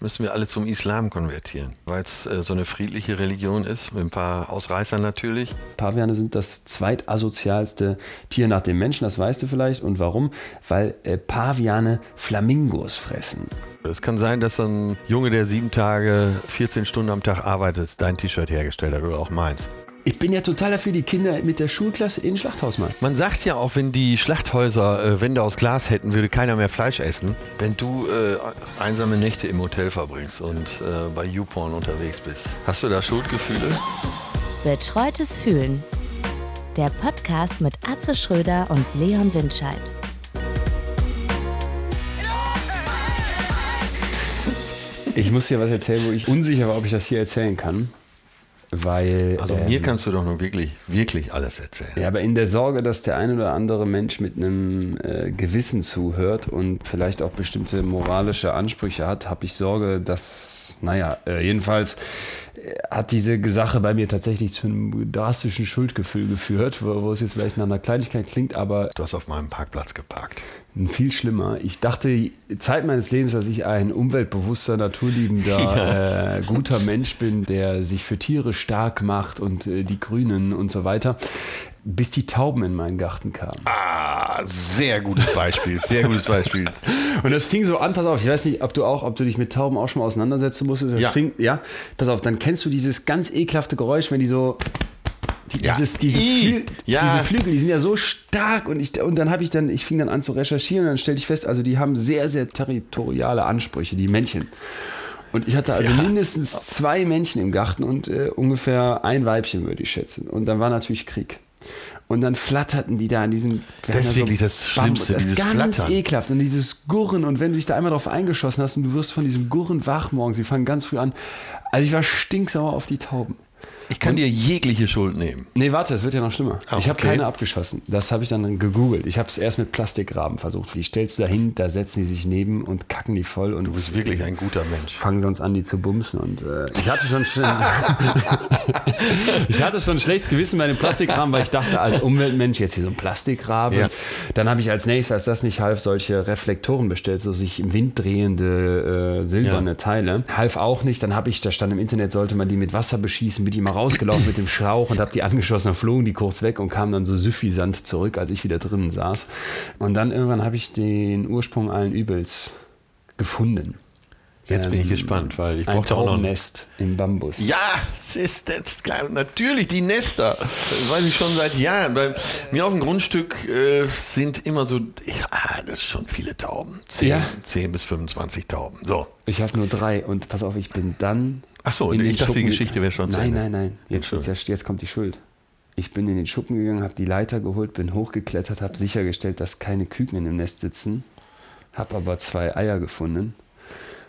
müssen wir alle zum Islam konvertieren, weil es äh, so eine friedliche Religion ist, mit ein paar Ausreißern natürlich. Paviane sind das zweitasozialste Tier nach dem Menschen, das weißt du vielleicht. Und warum? Weil äh, Paviane Flamingos fressen. Es kann sein, dass so ein Junge, der sieben Tage, 14 Stunden am Tag arbeitet, dein T-Shirt hergestellt hat oder auch meins. Ich bin ja total dafür, die Kinder mit der Schulklasse in ein Schlachthaus machen. Man sagt ja auch, wenn die Schlachthäuser äh, Wände aus Glas hätten, würde keiner mehr Fleisch essen. Wenn du äh, einsame Nächte im Hotel verbringst und äh, bei YouPorn unterwegs bist, hast du da Schuldgefühle? Betreutes Fühlen. Der Podcast mit Atze Schröder und Leon Windscheid. Ich muss dir was erzählen, wo ich unsicher war, ob ich das hier erzählen kann. Weil, Also ähm, mir kannst du doch nur wirklich, wirklich alles erzählen. Ja, aber in der Sorge, dass der ein oder andere Mensch mit einem äh, Gewissen zuhört und vielleicht auch bestimmte moralische Ansprüche hat, habe ich Sorge, dass, naja, äh, jedenfalls äh, hat diese Sache bei mir tatsächlich zu einem drastischen Schuldgefühl geführt, wo, wo es jetzt vielleicht nach einer Kleinigkeit klingt, aber Du hast auf meinem Parkplatz geparkt. Viel schlimmer. Ich dachte Zeit meines Lebens, dass ich ein umweltbewusster, naturliebender, äh, guter Mensch bin, der sich für Tiere stark macht und äh, die Grünen und so weiter, bis die Tauben in meinen Garten kamen. Ah, sehr gutes Beispiel, sehr gutes Beispiel. Und das fing so an, pass auf, ich weiß nicht, ob du auch, ob du dich mit Tauben auch schon mal auseinandersetzen musstest. Das Ja. Fing, ja, pass auf, dann kennst du dieses ganz ekelhafte Geräusch, wenn die so die, Ja. dieses, diese, Flü ja. diese Flügel, die sind ja so stark und ich und dann habe ich dann, ich fing dann an zu recherchieren und dann stellte ich fest, also die haben sehr, sehr territoriale Ansprüche, die Männchen. Und ich hatte also Ja. mindestens zwei Männchen im Garten und äh, ungefähr ein Weibchen, würde ich schätzen. Und dann war natürlich Krieg. Und dann flatterten die da an diesem. Das ist wirklich das Schlimmste, das dieses ganz Flattern. ekelhaft. Und dieses Gurren. Und wenn du dich da einmal drauf eingeschossen hast und du wirst von diesem Gurren wach morgens, die fangen ganz früh an. Also ich war stinksauer auf die Tauben. Ich kann dir jegliche Schuld nehmen. Nee, warte, es wird ja noch schlimmer. Ah, ich habe okay. keine abgeschossen. Das habe ich dann gegoogelt. Ich habe es erst mit Plastikgraben versucht. Die stellst du dahin, da setzen die sich neben und kacken die voll und Du bist wirklich ein guter Mensch. fangen sonst an, die zu bumsen. Und äh, ich hatte schon ich hatte schon ein schlechtes Gewissen bei dem Plastikrahmen, weil ich dachte, als Umweltmensch jetzt hier so ein Plastikrahmen. Ja. Dann habe ich als nächstes, als das nicht half, solche Reflektoren bestellt, so sich im Wind drehende äh, silberne Ja. Teile. Half auch nicht. Dann habe ich, da stand im Internet, sollte man die mit Wasser beschießen, bin die mal rausgelaufen mit dem Schlauch und habe die angeschossen, dann flogen die kurz weg und kamen dann so süffisant zurück, als ich wieder drinnen saß. Und dann irgendwann habe ich den Ursprung allen Übels gefunden. Jetzt bin ich Ähm, gespannt, weil ich Ein brauche auch noch. Taubennest im Bambus. Ja, es ist das, klar, natürlich die Nester. Das weiß ich schon seit Jahren. Bei mir auf dem Grundstück äh, sind immer so, ah, das ist schon viele Tauben. 10, Ja. 10 bis 25 Tauben. So. Ich habe nur drei und pass auf, ich bin dann. Ach so, in ich dachte, die Schuppen- Geschichte wäre schon zu Nein, Ende. nein, nein. Jetzt, wird's ja, jetzt kommt die Schuld. Ich bin in den Schuppen gegangen, habe die Leiter geholt, bin hochgeklettert, habe sichergestellt, dass keine Küken in dem Nest sitzen, habe aber zwei Eier gefunden,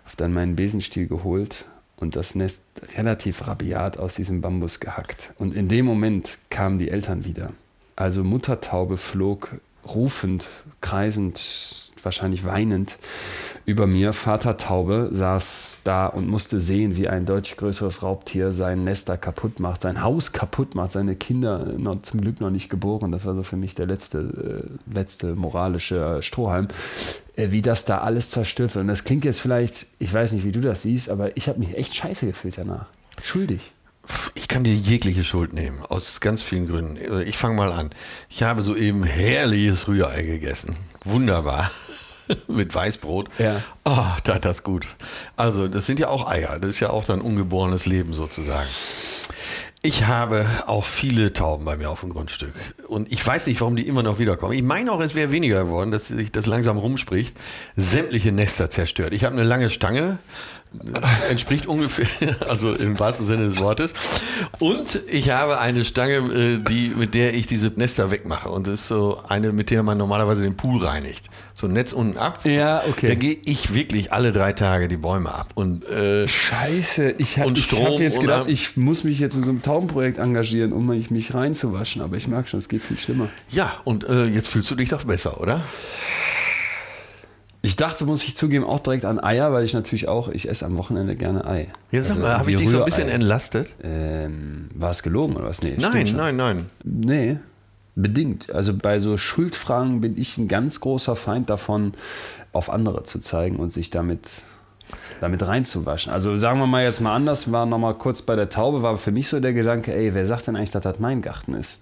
habe dann meinen Besenstiel geholt und das Nest relativ rabiat aus diesem Bambus gehackt. Und in dem Moment kamen die Eltern wieder. Also Muttertaube flog rufend, kreisend, wahrscheinlich weinend über mir. Vatertaube saß da und musste sehen, wie ein deutlich größeres Raubtier sein Nester kaputt macht, sein Haus kaputt macht, seine Kinder noch, zum Glück noch nicht geboren. Das war so für mich der letzte, äh, letzte moralische Strohhalm. Äh, wie das da alles zerstört wird. Und das klingt jetzt vielleicht, ich weiß nicht, wie du das siehst, aber ich habe mich echt scheiße gefühlt danach. Schuldig. Ich kann dir jegliche Schuld nehmen, aus ganz vielen Gründen. Ich fange mal an. Ich habe soeben herrliches Rührei gegessen. Wunderbar. Mit Weißbrot. Ja. Oh, da hat das gut. Also, das sind ja auch Eier. Das ist ja auch dann ungeborenes Leben sozusagen. Ich habe auch viele Tauben bei mir auf dem Grundstück. Und ich weiß nicht, warum die immer noch wiederkommen. Ich meine auch, es wäre weniger geworden, dass sich das langsam rumspricht. Sämtliche Nester zerstört. Ich habe eine lange Stange. Entspricht ungefähr, also im wahrsten Sinne des Wortes. Und ich habe eine Stange, äh, die, mit der ich diese Nester wegmache. Und das ist so eine, mit der man normalerweise den Pool reinigt. So ein Netz unten ab. Ja, okay. Da gehe ich wirklich alle drei Tage die Bäume ab. Und äh, Scheiße, ich habe hab jetzt gedacht, ich muss mich jetzt in so einem Taubenprojekt engagieren, um mich, mich reinzuwaschen. Aber ich merke schon, es geht viel schlimmer. ja, und äh, jetzt fühlst du dich doch besser, oder? Ich dachte, muss ich zugeben, auch direkt an Eier, weil ich natürlich auch, ich esse am Wochenende gerne Ei. Ja, sag Also mal, habe ich dich so ein bisschen entlastet? Ähm, war es gelogen oder was? Nee, Nein, nein, nein. Nee, bedingt. Also bei so Schuldfragen bin ich ein ganz großer Feind davon, auf andere zu zeigen und sich damit damit reinzuwaschen. Also sagen wir mal jetzt mal anders, war nochmal kurz bei der Taube, war für mich so der Gedanke, ey, wer sagt denn eigentlich, dass das mein Garten ist?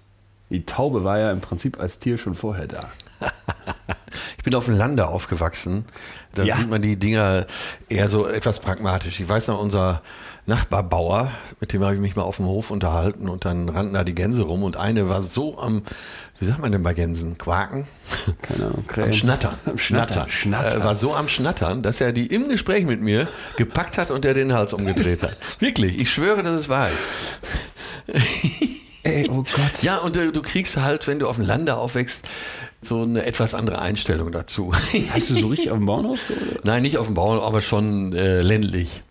Die Taube war ja im Prinzip als Tier schon vorher da. Ich bin auf dem Lande aufgewachsen. Da Ja. sieht man die Dinger eher so etwas pragmatisch. Ich weiß noch, unser Nachbarbauer, mit dem habe ich mich mal auf dem Hof unterhalten und dann rannten da die Gänse rum und eine war so am, wie sagt man denn bei Gänsen? Quaken? Keine Ahnung, Am. Schnattern. Am Schnattern. Schnattern. Äh, war so am Schnattern, dass er die im Gespräch mit mir gepackt hat und der den Hals umgedreht hat. Wirklich, ich schwöre, dass es wahr ist. Ey, oh Gott. Ja, und äh, du kriegst halt, wenn du auf dem Lande aufwächst, so eine etwas andere Einstellung dazu. Hast du so richtig auf dem Bauernhof gewohnt? Nein, nicht auf dem Bauern, aber schon äh, ländlich.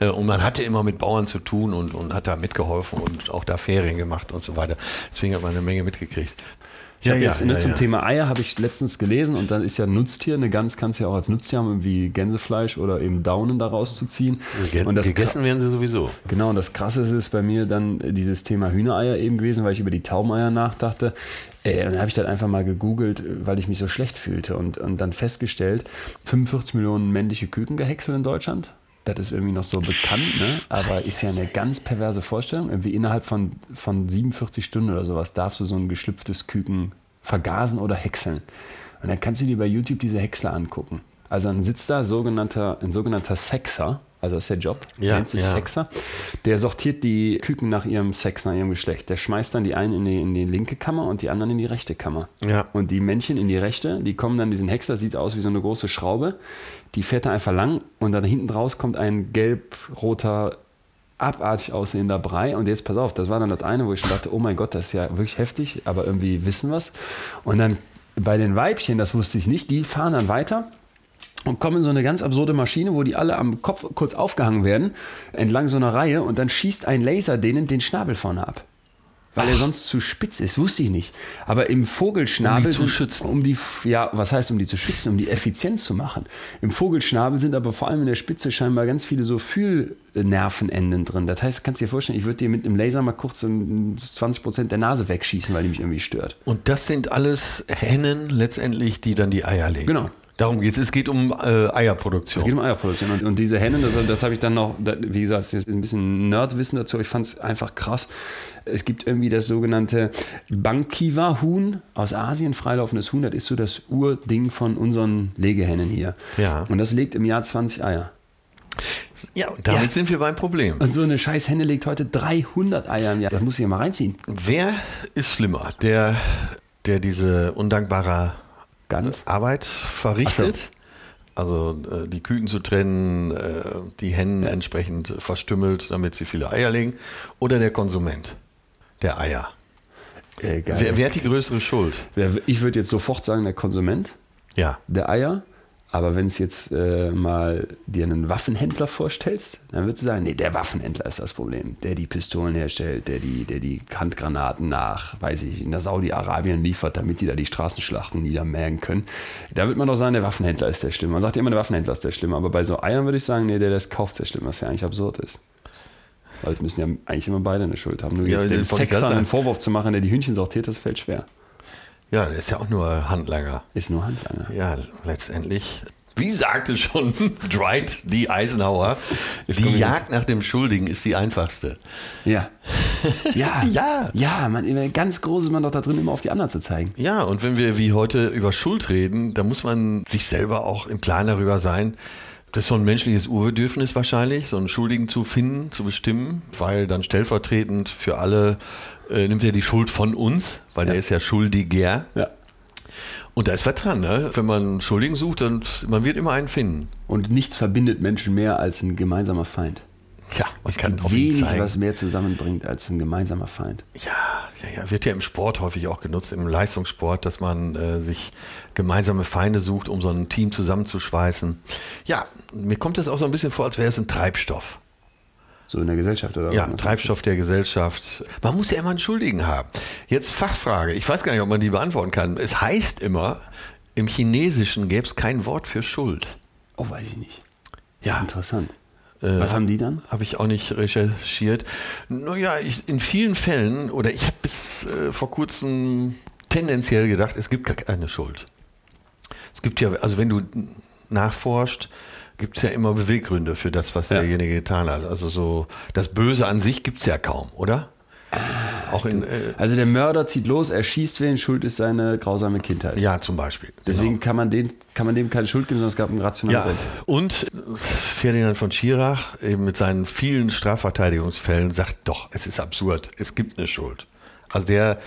Äh, Und man hatte immer mit Bauern zu tun und, und hat da mitgeholfen und auch da Ferien gemacht und so weiter. Deswegen hat man eine Menge mitgekriegt. Ich habe jetzt ne, zum Thema Eier habe ich letztens gelesen und dann ist ja Nutztier, eine Gans kannst du ja auch als Nutztier haben, irgendwie Gänsefleisch oder eben Daunen daraus zu ziehen. Ge und das gegessen werden sie sowieso. Genau, und das Krasse ist bei mir dann dieses Thema Hühnereier eben gewesen, weil ich über die Taubeneier nachdachte. Äh, dann habe ich das einfach mal gegoogelt, weil ich mich so schlecht fühlte und, und dann festgestellt, 45 Millionen männliche Küken gehäckselt in Deutschland. Das ist irgendwie noch so bekannt, ne? aber ist ja eine ganz perverse Vorstellung. Irgendwie innerhalb von, von 47 Stunden oder sowas darfst du so ein geschlüpftes Küken vergasen oder häckseln. Und dann kannst du dir bei YouTube diese Häcksler angucken. Also dann sitzt da sogenannter, ein sogenannter Sexer, also das ist der Job, Ja, nennt sich ja. Sexer. Der sortiert die Küken nach ihrem Sex, nach ihrem Geschlecht. Der schmeißt dann die einen in die, in die linke Kammer und die anderen in die rechte Kammer. Ja. Und die Männchen in die rechte, die kommen dann diesen Häcksler, sieht aus wie so eine große Schraube. Die fährt da einfach lang und dann hinten draus kommt ein gelb-roter, abartig aussehender Brei. Und jetzt pass auf, das war dann das eine, wo ich dachte, oh mein Gott, das ist ja wirklich heftig, aber irgendwie wissen wir's. Und dann bei den Weibchen, das wusste ich nicht, die fahren dann weiter und kommen in so eine ganz absurde Maschine, wo die alle am Kopf kurz aufgehangen werden, entlang so einer Reihe und dann schießt ein Laser denen den Schnabel vorne ab. Weil er sonst zu spitz ist, wusste ich nicht. Aber im Vogelschnabel. Um die zu sind- schützen. Um die, ja, was heißt, um die zu schützen? Um die effizient zu machen. Im Vogelschnabel sind aber vor allem in der Spitze scheinbar ganz viele so Fühlnervenenden drin. Das heißt, kannst du dir vorstellen, ich würde dir mit einem Laser mal kurz so 20 Prozent der Nase wegschießen, weil die mich irgendwie stört. Und das sind alles Hennen letztendlich, die dann die Eier legen. Genau. Darum geht es. Es geht um äh, Eierproduktion. Es geht um Eierproduktion. Und, und diese Hennen, das, das habe ich dann noch, da- wie gesagt, es ist ein bisschen Nerdwissen dazu. Ich fand es einfach krass. Es gibt irgendwie das sogenannte Bankiwa-Huhn aus Asien, freilaufendes Huhn. Das ist so das Urding von unseren Legehennen hier. Ja. Und das legt im Jahr 20 Eier. Ja, und damit Ja. sind wir beim Problem. Und so eine scheiß Henne legt heute 300 Eier im Jahr. Das muss ich ja mal reinziehen. Wer ist schlimmer? Der, der diese undankbare Ganz. Arbeit verrichtet? Also äh, die Küken zu trennen, äh, die Hennen entsprechend verstümmelt, damit sie viele Eier legen. Oder der Konsument der Eier? Äh. Wer, wer hat die größere Schuld? Ich würde jetzt sofort sagen, der Konsument. Ja. der Eier. Aber wenn es jetzt äh, mal dir einen Waffenhändler vorstellst, dann würdest du sagen, nee, der Waffenhändler ist das Problem. Der die Pistolen herstellt, der die, der die Handgranaten nach, weiß ich, nach Saudi-Arabien liefert, damit die da die Straßenschlachten niedermähen können. Da wird man doch sagen, der Waffenhändler ist der Schlimme. Man sagt immer, der Waffenhändler ist der Schlimme. Aber bei so Eiern würde ich sagen, nee, der das kauft, ist der Schlimme, was ja eigentlich absurd ist. Weil es müssen ja eigentlich immer beide eine Schuld haben. Nur Ja, jetzt dem Sexer einen. Vorwurf zu machen, der die Hühnchen sortiert, das fällt schwer. Ja, der ist ja auch nur Handlanger. Ist nur Handlanger. Ja, letztendlich. Wie sagte schon Dwight D. Eisenhower, Jetzt die Jagd nach dem Schuldigen ist die einfachste. Ja. Ja. Ja. Ja, man, ganz groß ist man doch da drin, immer auf die anderen zu zeigen. Ja, und wenn wir wie heute über Schuld reden, da muss man sich selber auch im Klaren darüber sein. Das ist so ein menschliches Urbedürfnis wahrscheinlich, so einen Schuldigen zu finden, zu bestimmen, weil dann stellvertretend für alle äh, nimmt er die Schuld von uns, weil der ist ja schuldiger. Ja. Und da ist was dran, ne? Wenn man Schuldigen sucht, dann man wird immer einen finden. Und nichts verbindet Menschen mehr als ein gemeinsamer Feind. Ja, man kann gibt wenig, zeigen. was mehr zusammenbringt als ein gemeinsamer Feind. Ja, ja, ja, wird ja im Sport häufig auch genutzt, im Leistungssport, dass man äh, sich gemeinsame Feinde sucht, um so ein Team zusammenzuschweißen. Ja, mir kommt das auch so ein bisschen vor, als wäre es ein Treibstoff. So in der Gesellschaft oder Ja? Treibstoff der Gesellschaft. Man muss ja immer einen Schuldigen haben. Jetzt Fachfrage, ich weiß gar nicht, ob man die beantworten kann. Es heißt immer, im Chinesischen gäbe es kein Wort für Schuld. Oh, weiß ich nicht. Ja, Interessant. Äh, was haben die dann? Habe ich auch nicht recherchiert. Naja, ich, in vielen Fällen, oder ich habe bis äh, vor kurzem tendenziell gedacht, es gibt gar keine Schuld. Es gibt ja, also wenn du nachforscht, gibt es ja immer Beweggründe für das, was Ja. derjenige getan hat. Also so, das Böse an sich gibt es ja kaum, oder? Auch in, äh, Also der Mörder zieht los, er schießt wen, schuld ist seine grausame Kindheit. ja, zum Beispiel. Deswegen Genau. kann, man den, kann man dem keine Schuld geben, sondern es gab einen rationalen Ja, Grund. und Ferdinand von Schirach eben mit seinen vielen Strafverteidigungsfällen sagt, doch, es ist absurd, es gibt eine Schuld. Also der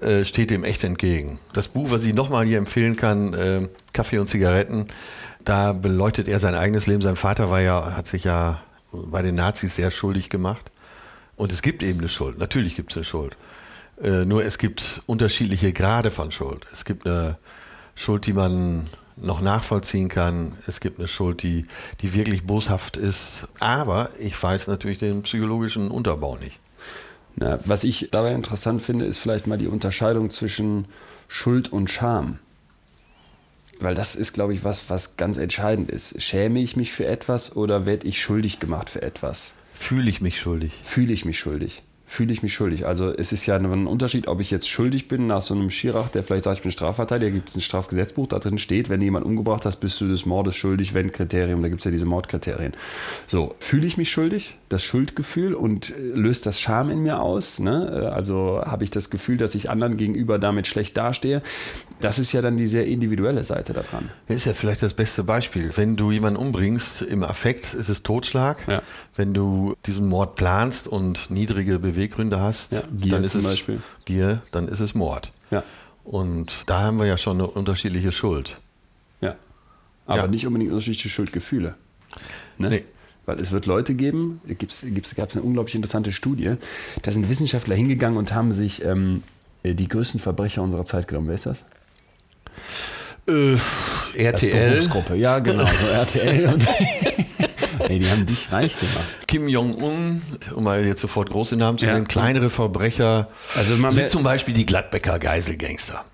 äh, steht dem echt entgegen. Das Buch, was ich nochmal hier empfehlen kann, äh, Kaffee und Zigaretten, da beleuchtet er sein eigenes Leben. Sein Vater war ja, hat sich ja bei den Nazis sehr schuldig gemacht. Und es gibt eben eine Schuld. Natürlich gibt es eine Schuld. Äh, nur es gibt unterschiedliche Grade von Schuld. Es gibt eine Schuld, die man noch nachvollziehen kann. Es gibt eine Schuld, die, die wirklich boshaft ist. Aber ich weiß natürlich den psychologischen Unterbau nicht. Na, was ich dabei interessant finde, ist vielleicht mal die Unterscheidung zwischen Schuld und Scham. Weil das ist, glaube ich, was, was ganz entscheidend ist. Schäme ich mich für etwas oder werde ich schuldig gemacht für etwas? Fühle ich mich schuldig? Fühle ich mich schuldig? Fühle ich mich schuldig? Also es ist ja ein Unterschied, ob ich jetzt schuldig bin nach so einem Schirach, der vielleicht sagt, ich bin Strafverteidiger, gibt es ein Strafgesetzbuch, da drin steht, wenn du jemanden umgebracht hast, bist du des Mordes schuldig, wenn Kriterium, da gibt es ja diese Mordkriterien. So, fühle ich mich schuldig, das Schuldgefühl und äh, löst das Scham in mir aus? Ne? Also habe ich das Gefühl, dass ich anderen gegenüber damit schlecht dastehe? Das ist ja dann die sehr individuelle Seite daran. Das ist ja vielleicht das beste Beispiel. Wenn du jemanden umbringst im Affekt, ist es Totschlag. Ja. Wenn du diesen Mord planst und niedrige Beweggründe hast, Ja, Gier dann ist zum es Beispiel. Gier, dann ist es Mord. Ja, Und da haben wir ja schon eine unterschiedliche Schuld. ja. Aber nicht unbedingt unterschiedliche Schuldgefühle. Ne? Nee. Weil es wird Leute geben, gibt's, gibt's, gab es eine unglaublich interessante Studie, da sind Wissenschaftler hingegangen und haben sich ähm, die größten Verbrecher unserer Zeit genommen. Wer ist das? Äh, RTL. Ja, genau. So RTL. Und Ey, die haben dich reich gemacht. Kim Jong-un, um mal jetzt sofort große Namen zu Ja. nennen, kleinere Verbrecher Also man sind zum Beispiel die Gladbecker Geiselgangster.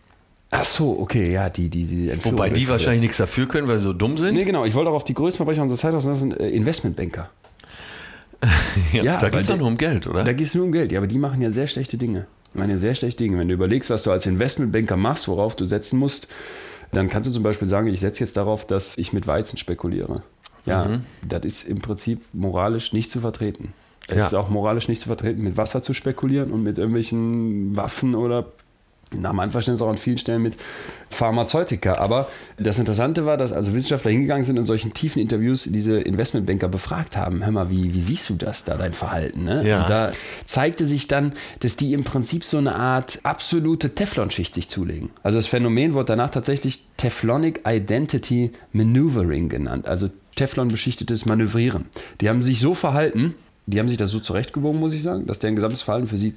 Ach so, okay, ja, die, die, die Entführung Wobei die wahrscheinlich nichts dafür können, weil sie so dumm sind. Nee, genau. Ich wollte auch auf die größten Verbrecher unserer Zeit aus, das sind äh, Investmentbanker. ja, ja, da geht es doch nur um Geld, oder? Da geht es nur um Geld. Ja, aber die machen ja sehr schlechte Dinge. Ja sehr schlechte Dinge. Wenn du überlegst, was du als Investmentbanker machst, worauf du setzen musst, dann kannst du zum Beispiel sagen, ich setze jetzt darauf, dass ich mit Weizen spekuliere. Ja, Mhm. das ist im Prinzip moralisch nicht zu vertreten. Es Ja. ist auch moralisch nicht zu vertreten, mit Wasser zu spekulieren und mit irgendwelchen Waffen oder nach meinem Verständnis auch an vielen Stellen mit Pharmazeutika. Aber das Interessante war, dass also Wissenschaftler hingegangen sind und in solchen tiefen Interviews diese Investmentbanker befragt haben. Hör mal, wie, wie siehst du das da, dein Verhalten? Ne? Ja. Und da zeigte sich dann, dass die im Prinzip so eine Art absolute Teflonschicht sich zulegen. Also das Phänomen wurde danach tatsächlich Teflonic Identity Maneuvering genannt. Also Teflon beschichtetes Manövrieren. Die haben sich so verhalten, die haben sich das so zurechtgewogen, muss ich sagen, dass deren gesamtes Verhalten für sie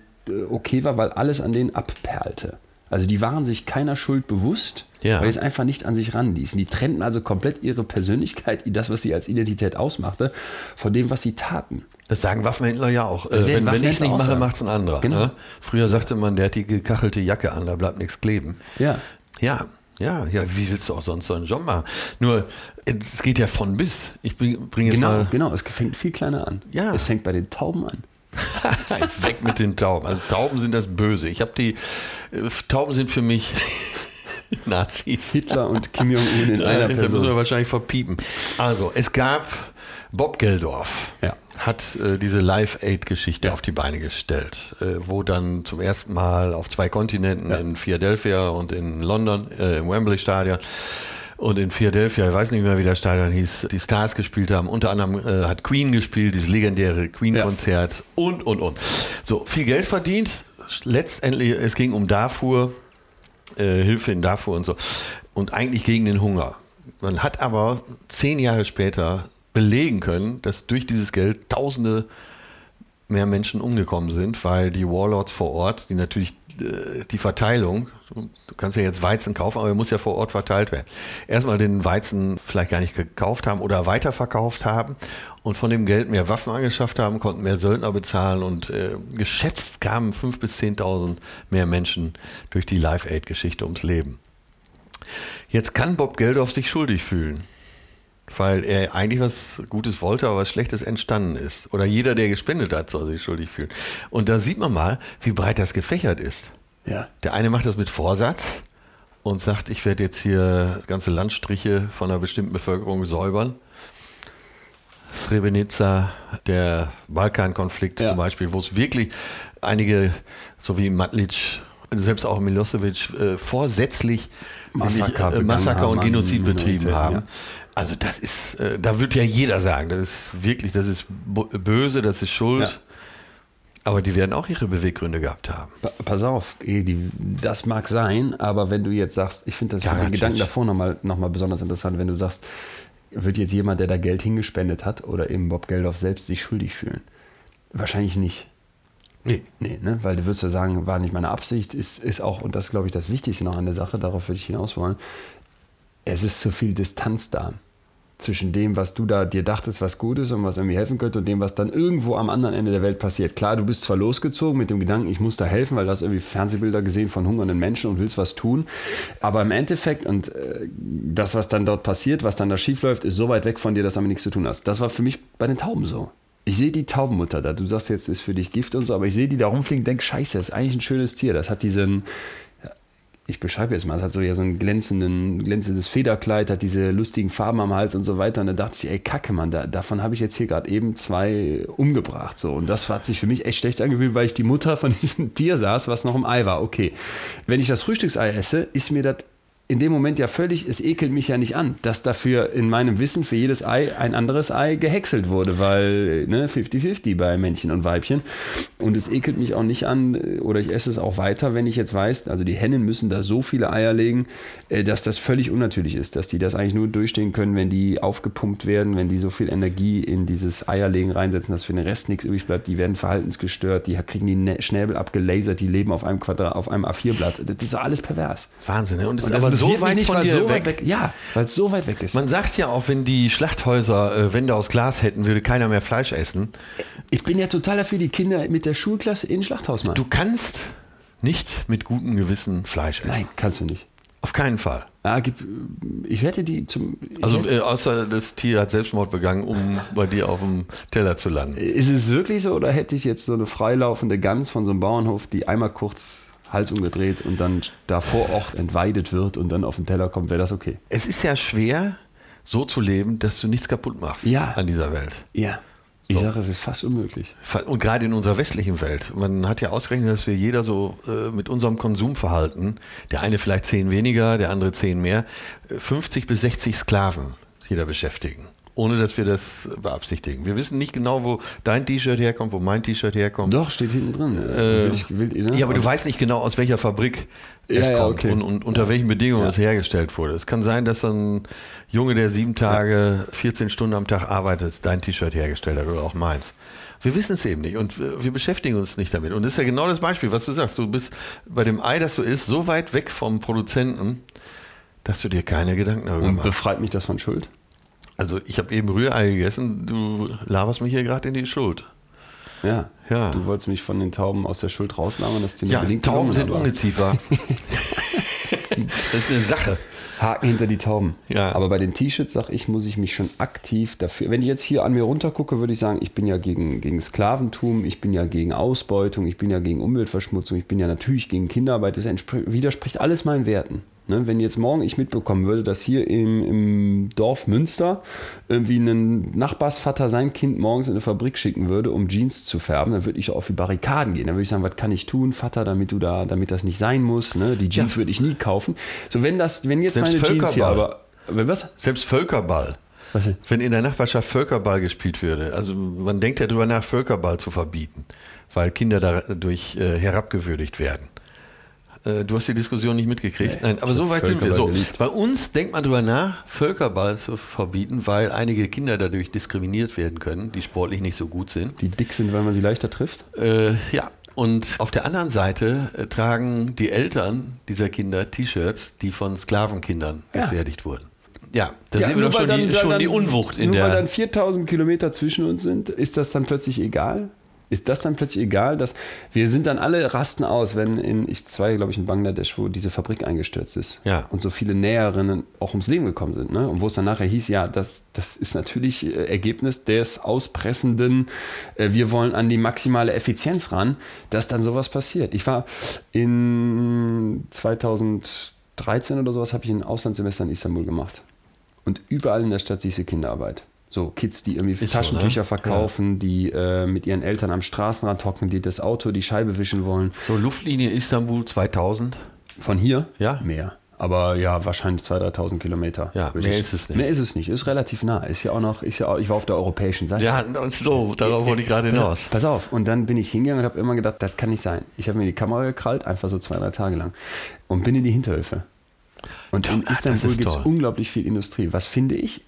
okay war, weil alles an denen abperlte. Also die waren sich keiner Schuld bewusst, Ja. weil die es einfach nicht an sich ranließen. Die trennten also komplett ihre Persönlichkeit, das, was sie als Identität ausmachte, von dem, was sie taten. Das sagen Waffenhändler ja auch. Äh, wenn wenn ich es nicht mache, macht es ein anderer. Genau. Ne? Früher sagte man, der hat die gekachelte Jacke an, da bleibt nichts kleben. Ja. Ja, ja, ja, wie willst du auch sonst so einen Job machen? Nur, es geht ja von bis. Ich bringe bring jetzt Genau, mal genau, es fängt viel kleiner an. Ja. Es fängt bei den Tauben an. weg mit den Tauben. Also Tauben sind das Böse. Ich habe die, äh, Tauben sind für mich Nazis. Hitler und Kim Jong-un in einer da müssen wir Person. wahrscheinlich verpiepen. Also, es gab Bob Geldorf. Ja. Hat äh, diese Live-Aid-Geschichte auf die Beine gestellt, äh, wo dann zum ersten Mal auf zwei Kontinenten, in Philadelphia und in London, äh, im Wembley-Stadion, und in Philadelphia, ich weiß nicht mehr, wie das Stadion hieß, die Stars gespielt haben. Unter anderem äh, hat Queen gespielt, dieses legendäre Queen-Konzert und, und, und. So, viel Geld verdient. Letztendlich, es ging um Darfur, äh, Hilfe in Darfur und so. Und eigentlich gegen den Hunger. Man hat aber zehn Jahre später belegen können, dass durch dieses Geld Tausende mehr Menschen umgekommen sind, weil die Warlords vor Ort, die natürlich äh, die Verteilung, du kannst ja jetzt Weizen kaufen, aber er muss ja vor Ort verteilt werden. Erstmal den Weizen vielleicht gar nicht gekauft haben oder weiterverkauft haben und von dem Geld mehr Waffen angeschafft haben, konnten mehr Söldner bezahlen und äh, geschätzt kamen 5.000 bis 10.000 mehr Menschen durch die Live-Aid-Geschichte ums Leben. Jetzt kann Bob Geldof sich schuldig fühlen weil er eigentlich was Gutes wollte, aber was Schlechtes entstanden ist. Oder jeder, der gespendet hat, soll sich schuldig fühlen. Und da sieht man mal, wie breit das gefächert ist. Ja. Der eine macht das mit Vorsatz und sagt, ich werde jetzt hier ganze Landstriche von einer bestimmten Bevölkerung säubern. Srebrenica, der Balkankonflikt Ja. zum Beispiel, wo es wirklich einige, so wie Matlic, selbst auch Milosevic, äh, vorsätzlich Massaker wirklich, äh, Massaker haben und Genozid betrieben Minoritäten, haben. ja. Also das ist, äh, da wird ja jeder sagen, das ist wirklich, das ist böse, das ist Schuld. Ja. Aber die werden auch ihre Beweggründe gehabt haben. Pa- Pass auf, das mag sein, aber wenn du jetzt sagst, ich finde das Ja, den. Gedanken davor nochmal noch mal besonders interessant, wenn du sagst, wird jetzt jemand, der da Geld hingespendet hat oder eben Bob Geldof selbst sich schuldig fühlen? Wahrscheinlich nicht. Nee. Nee, ne? weil du würdest ja sagen, war nicht meine Absicht, ist, ist auch, und das glaube ich, das Wichtigste noch an der Sache, darauf würde ich hinaus wollen, es ist zu viel Distanz da zwischen dem, was du da dir dachtest, was gut ist und was irgendwie helfen könnte und dem, was dann irgendwo am anderen Ende der Welt passiert. Klar, du bist zwar losgezogen mit dem Gedanken, ich muss da helfen, weil du hast irgendwie Fernsehbilder gesehen von hungernden Menschen und willst was tun, aber im Endeffekt und äh, das, was dann dort passiert, was dann da schiefläuft, ist so weit weg von dir, dass du damit nichts zu tun hast. Das war für mich bei den Tauben so. Ich sehe die Taubenmutter da. Du sagst jetzt, ist für dich Gift und so, aber ich sehe die da rumfliegen denke, scheiße, das ist eigentlich ein schönes Tier. Das hat diesen, ich beschreibe jetzt mal, es hat so ja so ein glänzenden, glänzendes Federkleid, hat diese lustigen Farben am Hals und so weiter. Und da dachte ich, ey, Kacke, Mann, da, davon habe ich jetzt hier gerade eben zwei umgebracht. So. Und das hat sich für mich echt schlecht angefühlt, weil ich die Mutter von diesem Tier saß, was noch im Ei war. Okay. Wenn ich das Frühstücksei esse, ist mir das in dem Moment ja völlig, es ekelt mich ja nicht an, dass dafür in meinem Wissen für jedes Ei ein anderes Ei gehäckselt wurde, weil ne, 50-50 bei Männchen und Weibchen. Und es ekelt mich auch nicht an, oder ich esse es auch weiter, wenn ich jetzt weiß, also die Hennen müssen da so viele Eier legen, äh, dass das völlig unnatürlich ist, dass die das eigentlich nur durchstehen können, wenn die aufgepumpt werden, wenn die so viel Energie in dieses Eierlegen reinsetzen, dass für den Rest nichts übrig bleibt. Die werden verhaltensgestört, die kriegen die Schnäbel abgelasert, die leben auf einem Quadrat, auf einem A4-Blatt. Das ist alles pervers. Wahnsinn, ne? Und es Und ist das aber so weit nicht, von dir so weg. weg. Ja, weil es so weit weg ist. Man sagt ja auch, wenn die Schlachthäuser äh, Wände aus Glas hätten, würde keiner mehr Fleisch essen. Ich bin ja total dafür, die Kinder mit der Schulklasse in ein Schlachthaus machen. Du kannst nicht mit gutem Gewissen Fleisch essen. Nein, kannst du nicht. Auf keinen Fall. Ah, ich werde die zum. Also äh, außer das Tier hat Selbstmord begangen, um bei dir auf dem Teller zu landen. Ist es wirklich so oder hätte ich jetzt so eine freilaufende Gans von so einem Bauernhof, die einmal kurz Hals umgedreht und dann da vor Ort entweidet wird und dann auf den Teller kommt, wäre das okay? Es ist ja schwer, so zu leben, dass du nichts kaputt machst Ja. an dieser Welt. Ja. Ich sage, es ist fast unmöglich. Und gerade in unserer westlichen Welt. Man hat ja ausgerechnet, dass wir jeder so äh, mit unserem Konsumverhalten, der eine vielleicht zehn weniger, der andere zehn mehr, äh, 50 bis 60 Sklaven jeder beschäftigen. Ohne dass wir das beabsichtigen. Wir wissen nicht genau, wo dein T-Shirt herkommt, wo mein T-Shirt herkommt. Doch, steht hinten drin. will ich, will, ne? Ja, aber du weißt nicht genau, aus welcher Fabrik Ja, es ja, kommt okay. und, und unter welchen Bedingungen Ja. es hergestellt wurde. Es kann sein, dass so ein Junge, der sieben Tage, 14 Stunden am Tag arbeitet, dein T-Shirt hergestellt hat oder auch meins. Wir wissen es eben nicht und wir beschäftigen uns nicht damit. Und das ist ja genau das Beispiel, was du sagst. Du bist bei dem Ei, das du isst, so weit weg vom Produzenten, dass du dir keine Gedanken darüber Und machst. befreit mich das von Schuld? Also ich habe eben Rührei gegessen, du laberst mich hier gerade in die Schuld. Ja. Ja. Du wolltest mich von den Tauben aus der Schuld rauslabern, dass die mir Ja, Tauben gelungen, sind aber- Ungeziefer. das ist eine Sache. Haken hinter die Tauben. Ja. Aber bei den T-Shirts, sag ich, muss ich mich schon aktiv dafür. Wenn ich jetzt hier an mir runter gucke, würde ich sagen, ich bin ja gegen, gegen Sklaventum, ich bin ja gegen Ausbeutung, ich bin ja gegen Umweltverschmutzung, ich bin ja natürlich gegen Kinderarbeit. Das widerspricht alles meinen Werten. Ne? Wenn jetzt morgen ich mitbekommen würde, dass hier im, im Dorf Münster irgendwie ein Nachbarsvater sein Kind morgens in eine Fabrik schicken würde, um Jeans zu färben, dann würde ich auf die Barrikaden gehen. Dann würde ich sagen, was kann ich tun, Vater, damit du da, damit das nicht sein muss. Ne? Die Jeans würde ich nie kaufen. So, wenn das, wenn jetzt Selbst meine Jeans hier Völkerball. aber. Wenn was? Selbst Völkerball. Wenn in der Nachbarschaft Völkerball gespielt würde, also man denkt ja darüber nach, Völkerball zu verbieten, weil Kinder dadurch äh, herabgewürdigt werden. Äh, du hast die Diskussion nicht mitgekriegt. Nee, Nein, aber so weit sind wir. So, geliebt. bei uns denkt man darüber nach, Völkerball zu verbieten, weil einige Kinder dadurch diskriminiert werden können, die sportlich nicht so gut sind. Die dick sind, weil man sie leichter trifft? Äh, ja, und auf der anderen Seite äh, tragen die Eltern dieser Kinder T-Shirts, die von Sklavenkindern Ja. gefertigt wurden. Ja, da Ja, sehen wir nur doch schon, weil die, dann- schon dann- die Unwucht in nur weil der. dann 4000 Kilometer zwischen uns sind, ist das dann plötzlich egal? Ist das dann plötzlich egal, dass wir sind dann alle rasten aus, wenn in, ich zwei, glaube ich, in Bangladesch, wo diese Fabrik eingestürzt ist Ja. und so viele Näherinnen auch ums Leben gekommen sind. Ne? Und wo es dann nachher hieß, ja, das, das ist natürlich äh, Ergebnis des auspressenden, äh, wir wollen an die maximale Effizienz ran, dass dann sowas passiert. Ich war in 2013 oder sowas, habe ich ein Auslandssemester in Istanbul gemacht. Und überall in der Stadt siehst du Kinderarbeit. So Kids, die irgendwie Ist so, Taschentücher ne? verkaufen, die äh, mit ihren Eltern am Straßenrand hocken, die das Auto, die Scheibe wischen wollen. So, Luftlinie Istanbul 2000. Von hier? Ja. Mehr. Aber ja, wahrscheinlich 2.000, 3.000 Kilometer. Ja, mehr ich- ist es nicht. Mehr ist es nicht. Ist relativ nah. Ist ja auch noch, ist ja auch, ich war auf der europäischen Seite. Ja, und so, darauf wollte ich gerade hinaus. Pass auf. Und dann bin ich hingegangen und habe immer gedacht, das kann nicht sein. Ich habe mir die Kamera gekrallt, einfach so zwei, drei Tage lang. Und bin in die Hinterhöfe. Und in Istanbul ist gibt es unglaublich viel Industrie. Was finde ich?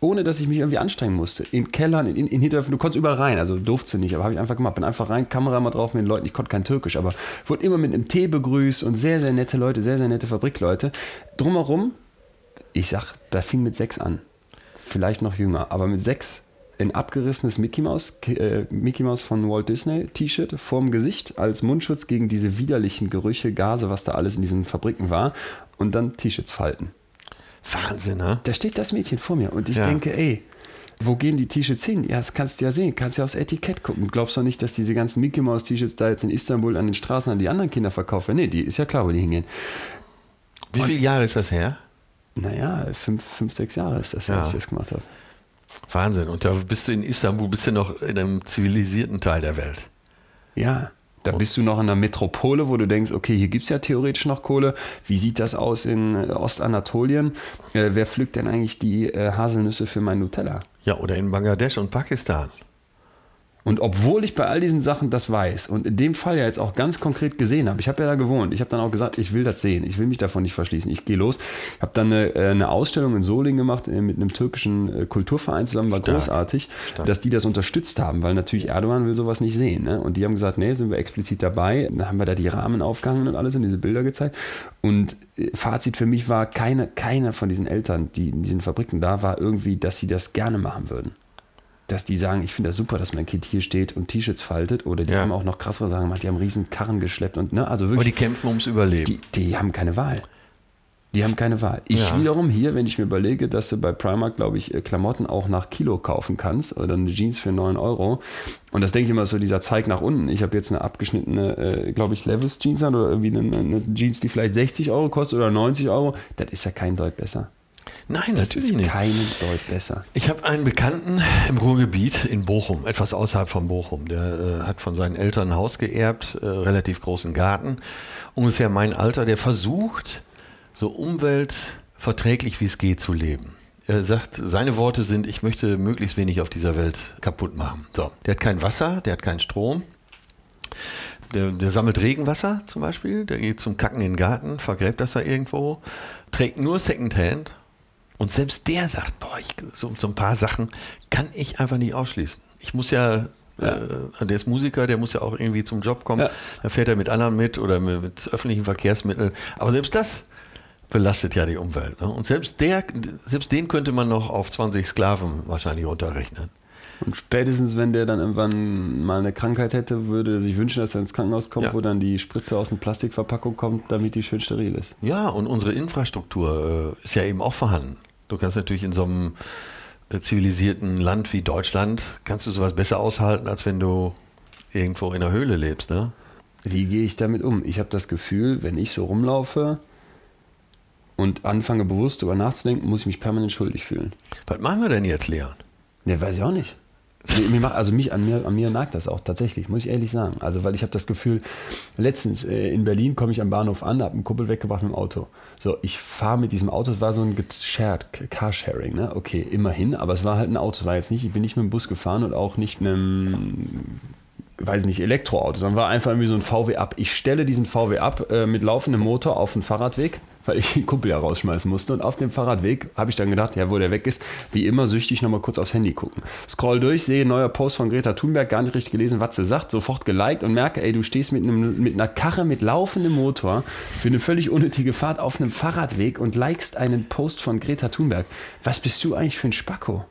Ohne dass ich mich irgendwie anstrengen musste. In Kellern, in, in Hinterhöfen, du konntest überall rein. Also durfte nicht, aber habe ich einfach gemacht. Bin einfach rein, Kamera mal drauf mit den Leuten. Ich konnte kein Türkisch, aber wurde immer mit einem Tee begrüßt und sehr, sehr nette Leute, sehr, sehr nette Fabrikleute. Drumherum, ich sag, da fing mit sechs an. Vielleicht noch jünger, aber mit sechs ein abgerissenes Mickey Mouse, äh, Mickey Mouse von Walt Disney T-Shirt vorm Gesicht als Mundschutz gegen diese widerlichen Gerüche, Gase, was da alles in diesen Fabriken war und dann T-Shirts falten. Wahnsinn, ne? Da steht das Mädchen vor mir und ich Ja. denke, ey, wo gehen die T-Shirts hin? Ja, das kannst du ja sehen, kannst ja aufs Etikett gucken. Glaubst du nicht, dass diese ganzen Mickey Mouse T-Shirts da jetzt in Istanbul an den Straßen an die anderen Kinder verkauft werden? Nee, die ist ja klar, wo die hingehen. Wie viele Jahre ist das her? Naja, fünf, fünf, sechs Jahre ist das, her, Ja. dass ich das gemacht habe. Wahnsinn. Und da bist du in Istanbul, bist du noch in einem zivilisierten Teil der Welt. Ja, da bist du noch in einer Metropole, wo du denkst, okay, hier gibt es ja theoretisch noch Kohle. Wie sieht das aus in äh, Ostanatolien? Äh, wer pflückt denn eigentlich die äh, Haselnüsse für mein Nutella? Ja, oder in Bangladesch und Pakistan. Und obwohl ich bei all diesen Sachen das weiß und in dem Fall ja jetzt auch ganz konkret gesehen habe, ich habe ja da gewohnt, ich habe dann auch gesagt, ich will das sehen, ich will mich davon nicht verschließen, ich gehe los. Ich habe dann eine, äh, eine Ausstellung in Solingen gemacht äh, mit einem türkischen äh, Kulturverein zusammen, war Stark. großartig, Stark. dass die das unterstützt haben, weil natürlich Erdogan will sowas nicht sehen. Ne? Und die haben gesagt, nee, sind wir explizit dabei. Dann haben wir da die Rahmen aufgehangen und alles und diese Bilder gezeigt. Und Fazit für mich war, keine, keiner von diesen Eltern, die in diesen Fabriken da war, irgendwie, dass sie das gerne machen würden dass die sagen, ich finde das super, dass mein Kind hier steht und T-Shirts faltet. Oder die Ja. haben auch noch krassere Sachen gemacht, die haben riesen Karren geschleppt und ne, also Aber die wirklich, kämpfen ums Überleben. die, die haben keine Wahl. Die haben keine Wahl. Ich Ja. wiederum hier, wenn ich mir überlege, dass du bei Primark, glaube ich, äh, Klamotten auch nach Kilo kaufen kannst oder eine Jeans für 9 Euro. Und das denke ich immer so, dieser Zeig nach unten. Ich habe jetzt eine abgeschnittene, äh, glaube ich, Levis Jeans an oder irgendwie eine, eine Jeans, die vielleicht 60 Euro kostet oder 90 Euro. Das ist ja kein Deut besser. Nein, Das natürlich ist nicht. keinen Deut besser. Ich habe einen Bekannten im Ruhrgebiet in Bochum, etwas außerhalb von Bochum. Der äh, hat von seinen Eltern ein Haus geerbt, äh, relativ großen Garten, ungefähr mein Alter. Der versucht, so umweltverträglich wie es geht zu leben. Er sagt, seine Worte sind, ich möchte möglichst wenig auf dieser Welt kaputt machen. So, der hat kein Wasser, der hat keinen Strom. Der, der sammelt Regenwasser zum Beispiel, der geht zum Kacken in den Garten, vergräbt das da irgendwo, trägt nur Secondhand. Und selbst der sagt, boah, ich, so, so ein paar Sachen kann ich einfach nicht ausschließen. Ich muss ja, Äh, der ist Musiker, der muss ja auch irgendwie zum Job kommen. Ja. Da fährt er mit anderen mit oder mit, mit öffentlichen Verkehrsmitteln. Aber selbst das belastet ja die Umwelt. Ne? Und selbst, der, selbst den könnte man noch auf 20 Sklaven wahrscheinlich runterrechnen. Und spätestens, wenn der dann irgendwann mal eine Krankheit hätte, würde er sich wünschen, dass er ins Krankenhaus kommt, Ja. wo dann die Spritze aus einer Plastikverpackung kommt, damit die schön steril ist. Ja, und unsere Infrastruktur äh, ist ja eben auch vorhanden. Du kannst natürlich in so einem äh, zivilisierten Land wie Deutschland, kannst du sowas besser aushalten, als wenn du irgendwo in der Höhle lebst. Ne? Wie gehe ich damit um? Ich habe das Gefühl, wenn ich so rumlaufe und anfange bewusst darüber nachzudenken, muss ich mich permanent schuldig fühlen. Was machen wir denn jetzt, Leon? Ne, weiß ich auch nicht. Mir, macht, also mich, an, mir, an mir nagt das auch tatsächlich, muss ich ehrlich sagen. Also, weil ich habe das Gefühl, letztens äh, in Berlin komme ich am Bahnhof an, habe einen Kumpel weggebracht mit dem Auto. So, ich fahre mit diesem Auto, es war so ein Shared, Carsharing, ne? Okay, immerhin, aber es war halt ein Auto, war jetzt nicht, ich bin nicht mit dem Bus gefahren und auch nicht einem weiß nicht, Elektroauto, sondern war einfach irgendwie so ein VW ab. Ich stelle diesen VW ab äh, mit laufendem Motor auf den Fahrradweg, weil ich den Kumpel ja rausschmeißen musste. Und auf dem Fahrradweg habe ich dann gedacht, ja, wo der weg ist, wie immer süchtig nochmal kurz aufs Handy gucken. Scroll durch, sehe neuer Post von Greta Thunberg, gar nicht richtig gelesen, was sie sagt, sofort geliked und merke, ey, du stehst mit, einem, mit einer Karre mit laufendem Motor für eine völlig unnötige Fahrt auf einem Fahrradweg und likest einen Post von Greta Thunberg. Was bist du eigentlich für ein Spacko?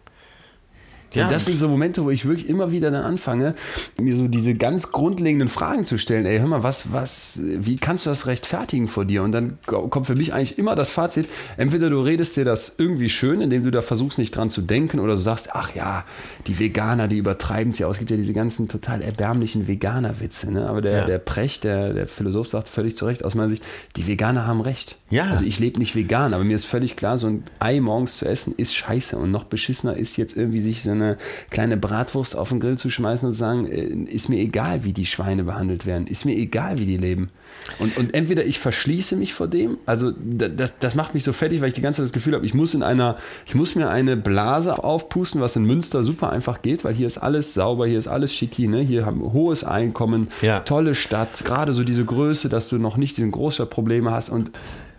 Ja, das sind so Momente, wo ich wirklich immer wieder dann anfange, mir so diese ganz grundlegenden Fragen zu stellen. Ey, hör mal, was, was, wie kannst du das rechtfertigen vor dir? Und dann kommt für mich eigentlich immer das Fazit, entweder du redest dir das irgendwie schön, indem du da versuchst, nicht dran zu denken, oder du sagst, ach ja, die Veganer, die übertreiben es ja aus. Es gibt ja diese ganzen total erbärmlichen Veganer-Witze. Ne? Aber der, ja. der Precht, der, der Philosoph, sagt völlig zu Recht aus meiner Sicht, die Veganer haben recht. Ja. Also ich lebe nicht vegan, aber mir ist völlig klar, so ein Ei morgens zu essen ist scheiße. Und noch beschissener ist jetzt irgendwie sich so eine kleine Bratwurst auf den Grill zu schmeißen und zu sagen, äh, ist mir egal, wie die Schweine behandelt werden, ist mir egal, wie die leben. Und, und entweder ich verschließe mich vor dem, also das, das macht mich so fertig, weil ich die ganze Zeit das Gefühl habe, ich muss in einer, ich muss mir eine Blase aufpusten, was in Münster super einfach geht, weil hier ist alles sauber, hier ist alles schicki, ne? hier haben hohes Einkommen, ja. tolle Stadt, gerade so diese Größe, dass du noch nicht diese Großstadtprobleme hast und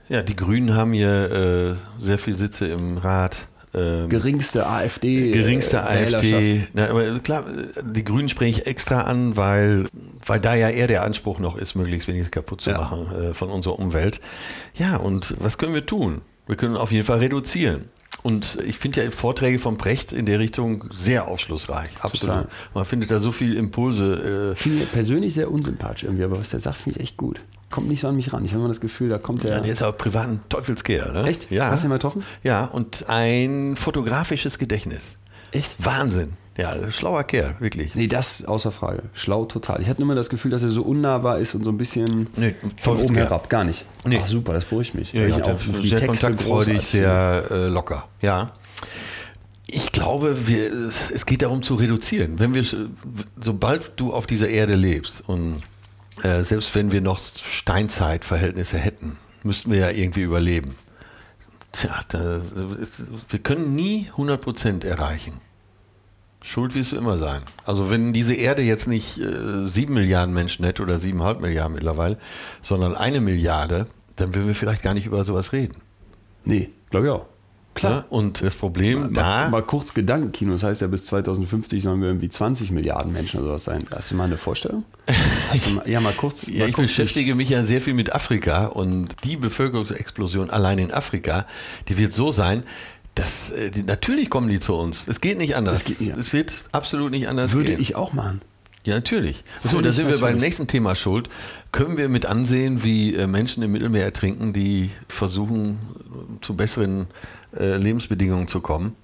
ja, die Grünen haben hier äh, sehr viele Sitze im Rat. Ähm, geringste AfD. Geringste AfD. Na, aber klar, die Grünen spreche ich extra an, weil, weil da ja eher der Anspruch noch ist, möglichst wenig kaputt zu ja. machen äh, von unserer Umwelt. Ja, und was können wir tun? Wir können auf jeden Fall reduzieren. Und ich finde ja Vorträge von Brecht in der Richtung sehr aufschlussreich. Absolut. Total. Man findet da so viele Impulse. Äh finde persönlich sehr unsympathisch irgendwie, aber was der sagt, finde ich echt gut kommt nicht so an mich ran. Ich habe immer das Gefühl, da kommt der. Ja, der ist aber privat ein Teufelskerl, ne? Echt? Ja. Hast du ihn mal getroffen? Ja, und ein fotografisches Gedächtnis. Echt? Wahnsinn. Ja, schlauer Kerl, wirklich. Nee, das außer Frage. Schlau total. Ich hatte immer das Gefühl, dass er so unnahbar ist und so ein bisschen nee, von oben herab. Gar nicht. Nee. Ach super, das beruhigt mich. Ja, ja, auch sehr Texte kontaktfreudig, sehr äh, locker. Ja. Ich glaube, wir, es geht darum zu reduzieren. Wenn wir, sobald du auf dieser Erde lebst und äh, selbst wenn wir noch Steinzeitverhältnisse hätten, müssten wir ja irgendwie überleben. Tja, da, ist, wir können nie 100% erreichen. Schuld wirst du immer sein. Also wenn diese Erde jetzt nicht äh, 7 Milliarden Menschen hätte oder 7,5 Milliarden mittlerweile, sondern eine Milliarde, dann würden wir vielleicht gar nicht über sowas reden. Nee, glaube ich auch. Klar. Ja, und das Problem mal, da. Mal, mal kurz Gedankenkino, das heißt ja bis 2050 sollen wir irgendwie 20 Milliarden Menschen oder sowas sein. Hast du mal eine Vorstellung? Mal, ja, mal kurz. Ja, mal ich kurz beschäftige mich ja sehr viel mit Afrika und die Bevölkerungsexplosion allein in Afrika, die wird so sein, dass äh, die, natürlich kommen die zu uns. Es geht nicht anders. Es wird absolut nicht anders Würde gehen. ich auch machen. Ja, natürlich. So, da sind wir beim nächsten Thema schuld. Können wir mit ansehen, wie äh, Menschen im Mittelmeer ertrinken, die versuchen, zu besseren äh, Lebensbedingungen zu kommen?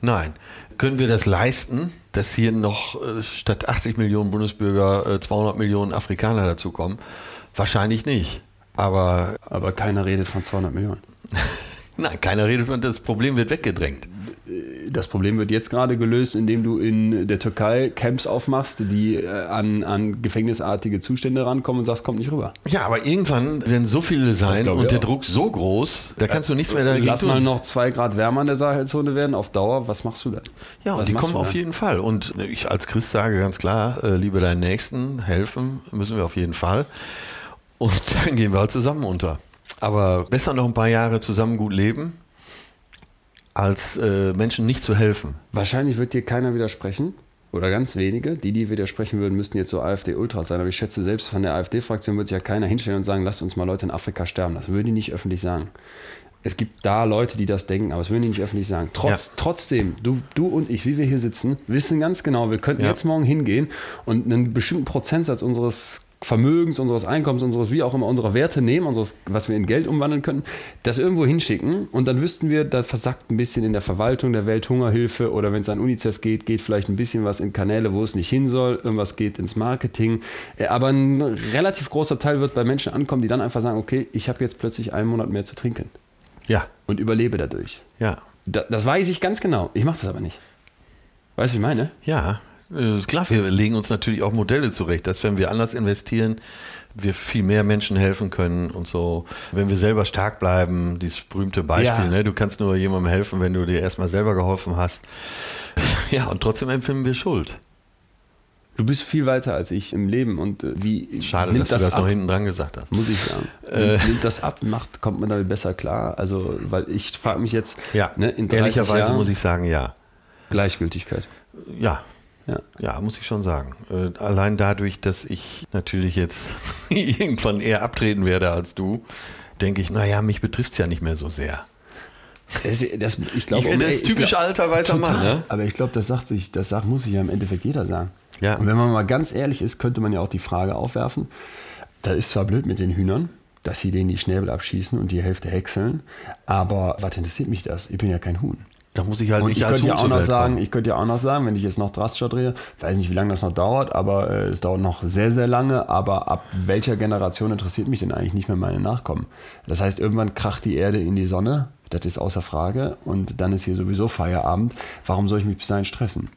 Nein. Können wir das leisten, dass hier noch äh, statt 80 Millionen Bundesbürger 200 Millionen Afrikaner dazukommen? Wahrscheinlich nicht. Aber, Aber keiner redet von 200 Millionen. Nein, keiner redet von, das Problem wird weggedrängt das Problem wird jetzt gerade gelöst, indem du in der Türkei Camps aufmachst, die äh, an, an gefängnisartige Zustände rankommen und sagst, kommt nicht rüber. Ja, aber irgendwann werden so viele sein und der Druck so groß, da kannst du nichts mehr dagegen Lass tun. mal noch zwei Grad wärmer in der Sahelzone werden, auf Dauer, was machst du dann? Ja, und was die kommen auf jeden Fall. Und ich als Christ sage ganz klar, äh, liebe deinen Nächsten, helfen müssen wir auf jeden Fall. Und dann gehen wir halt zusammen unter. Aber besser noch ein paar Jahre zusammen gut leben, als äh, Menschen nicht zu helfen. Wahrscheinlich wird dir keiner widersprechen. Oder ganz wenige. Die, die widersprechen würden, müssten jetzt so AfD-Ultras sein. Aber ich schätze, selbst von der AfD-Fraktion wird sich ja keiner hinstellen und sagen, lasst uns mal Leute in Afrika sterben. Das würden die nicht öffentlich sagen. Es gibt da Leute, die das denken, aber das würden die nicht öffentlich sagen. Trotz, ja. Trotzdem, du, du und ich, wie wir hier sitzen, wissen ganz genau, wir könnten ja. jetzt morgen hingehen und einen bestimmten Prozentsatz unseres Vermögens, unseres Einkommens, unseres wie auch immer, unserer Werte nehmen, unseres, was wir in Geld umwandeln können, das irgendwo hinschicken und dann wüssten wir, da versackt ein bisschen in der Verwaltung der Welthungerhilfe oder wenn es an UNICEF geht, geht vielleicht ein bisschen was in Kanäle, wo es nicht hin soll, irgendwas geht ins Marketing. Äh, aber ein relativ großer Teil wird bei Menschen ankommen, die dann einfach sagen, okay, ich habe jetzt plötzlich einen Monat mehr zu trinken. Ja. Und überlebe dadurch. Ja. Da, das weiß ich ganz genau. Ich mache das aber nicht. Weißt du, wie ich meine? Ja, klar, wir legen uns natürlich auch Modelle zurecht, dass wenn wir anders investieren, wir viel mehr Menschen helfen können und so. Wenn wir selber stark bleiben, dieses berühmte Beispiel, ja. ne? du kannst nur jemandem helfen, wenn du dir erstmal selber geholfen hast. Ja, und trotzdem empfinden wir Schuld. Du bist viel weiter als ich im Leben und äh, wie. Schade, dass das du das ab, noch hinten dran gesagt hast. Muss ich sagen. Äh, nimmt das ab, macht, kommt man damit besser klar. Also, weil ich frage mich jetzt. Ja, ne, ehrlicherweise Jahren, muss ich sagen, ja. Gleichgültigkeit. Ja, ja. ja, muss ich schon sagen. Äh, allein dadurch, dass ich natürlich jetzt irgendwann eher abtreten werde als du, denke ich, naja, mich betrifft es ja nicht mehr so sehr. Das, das, ich glaube, Ich- das ist ich typisch glaub- alter weißer Mann, ne? Aber ich glaube, das sagt sich, das sagt, muss sich ja im Endeffekt jeder sagen. Ja. Und wenn man mal ganz ehrlich ist, könnte man ja auch die Frage aufwerfen: Da ist zwar blöd mit den Hühnern, dass sie denen die Schnäbel abschießen und die Hälfte häckseln, aber was interessiert mich das? Ich bin ja kein Huhn. Da muss ich halt Und nicht ich als könnte ja auch noch sagen, kommen. ich könnte ja auch noch sagen, wenn ich jetzt noch drastischer drehe, weiß nicht, wie lange das noch dauert, aber äh, es dauert noch sehr, sehr lange. Aber ab welcher Generation interessiert mich denn eigentlich nicht mehr meine Nachkommen? Das heißt, irgendwann kracht die Erde in die Sonne, das ist außer Frage, und dann ist hier sowieso Feierabend. Warum soll ich mich bis dahin stressen?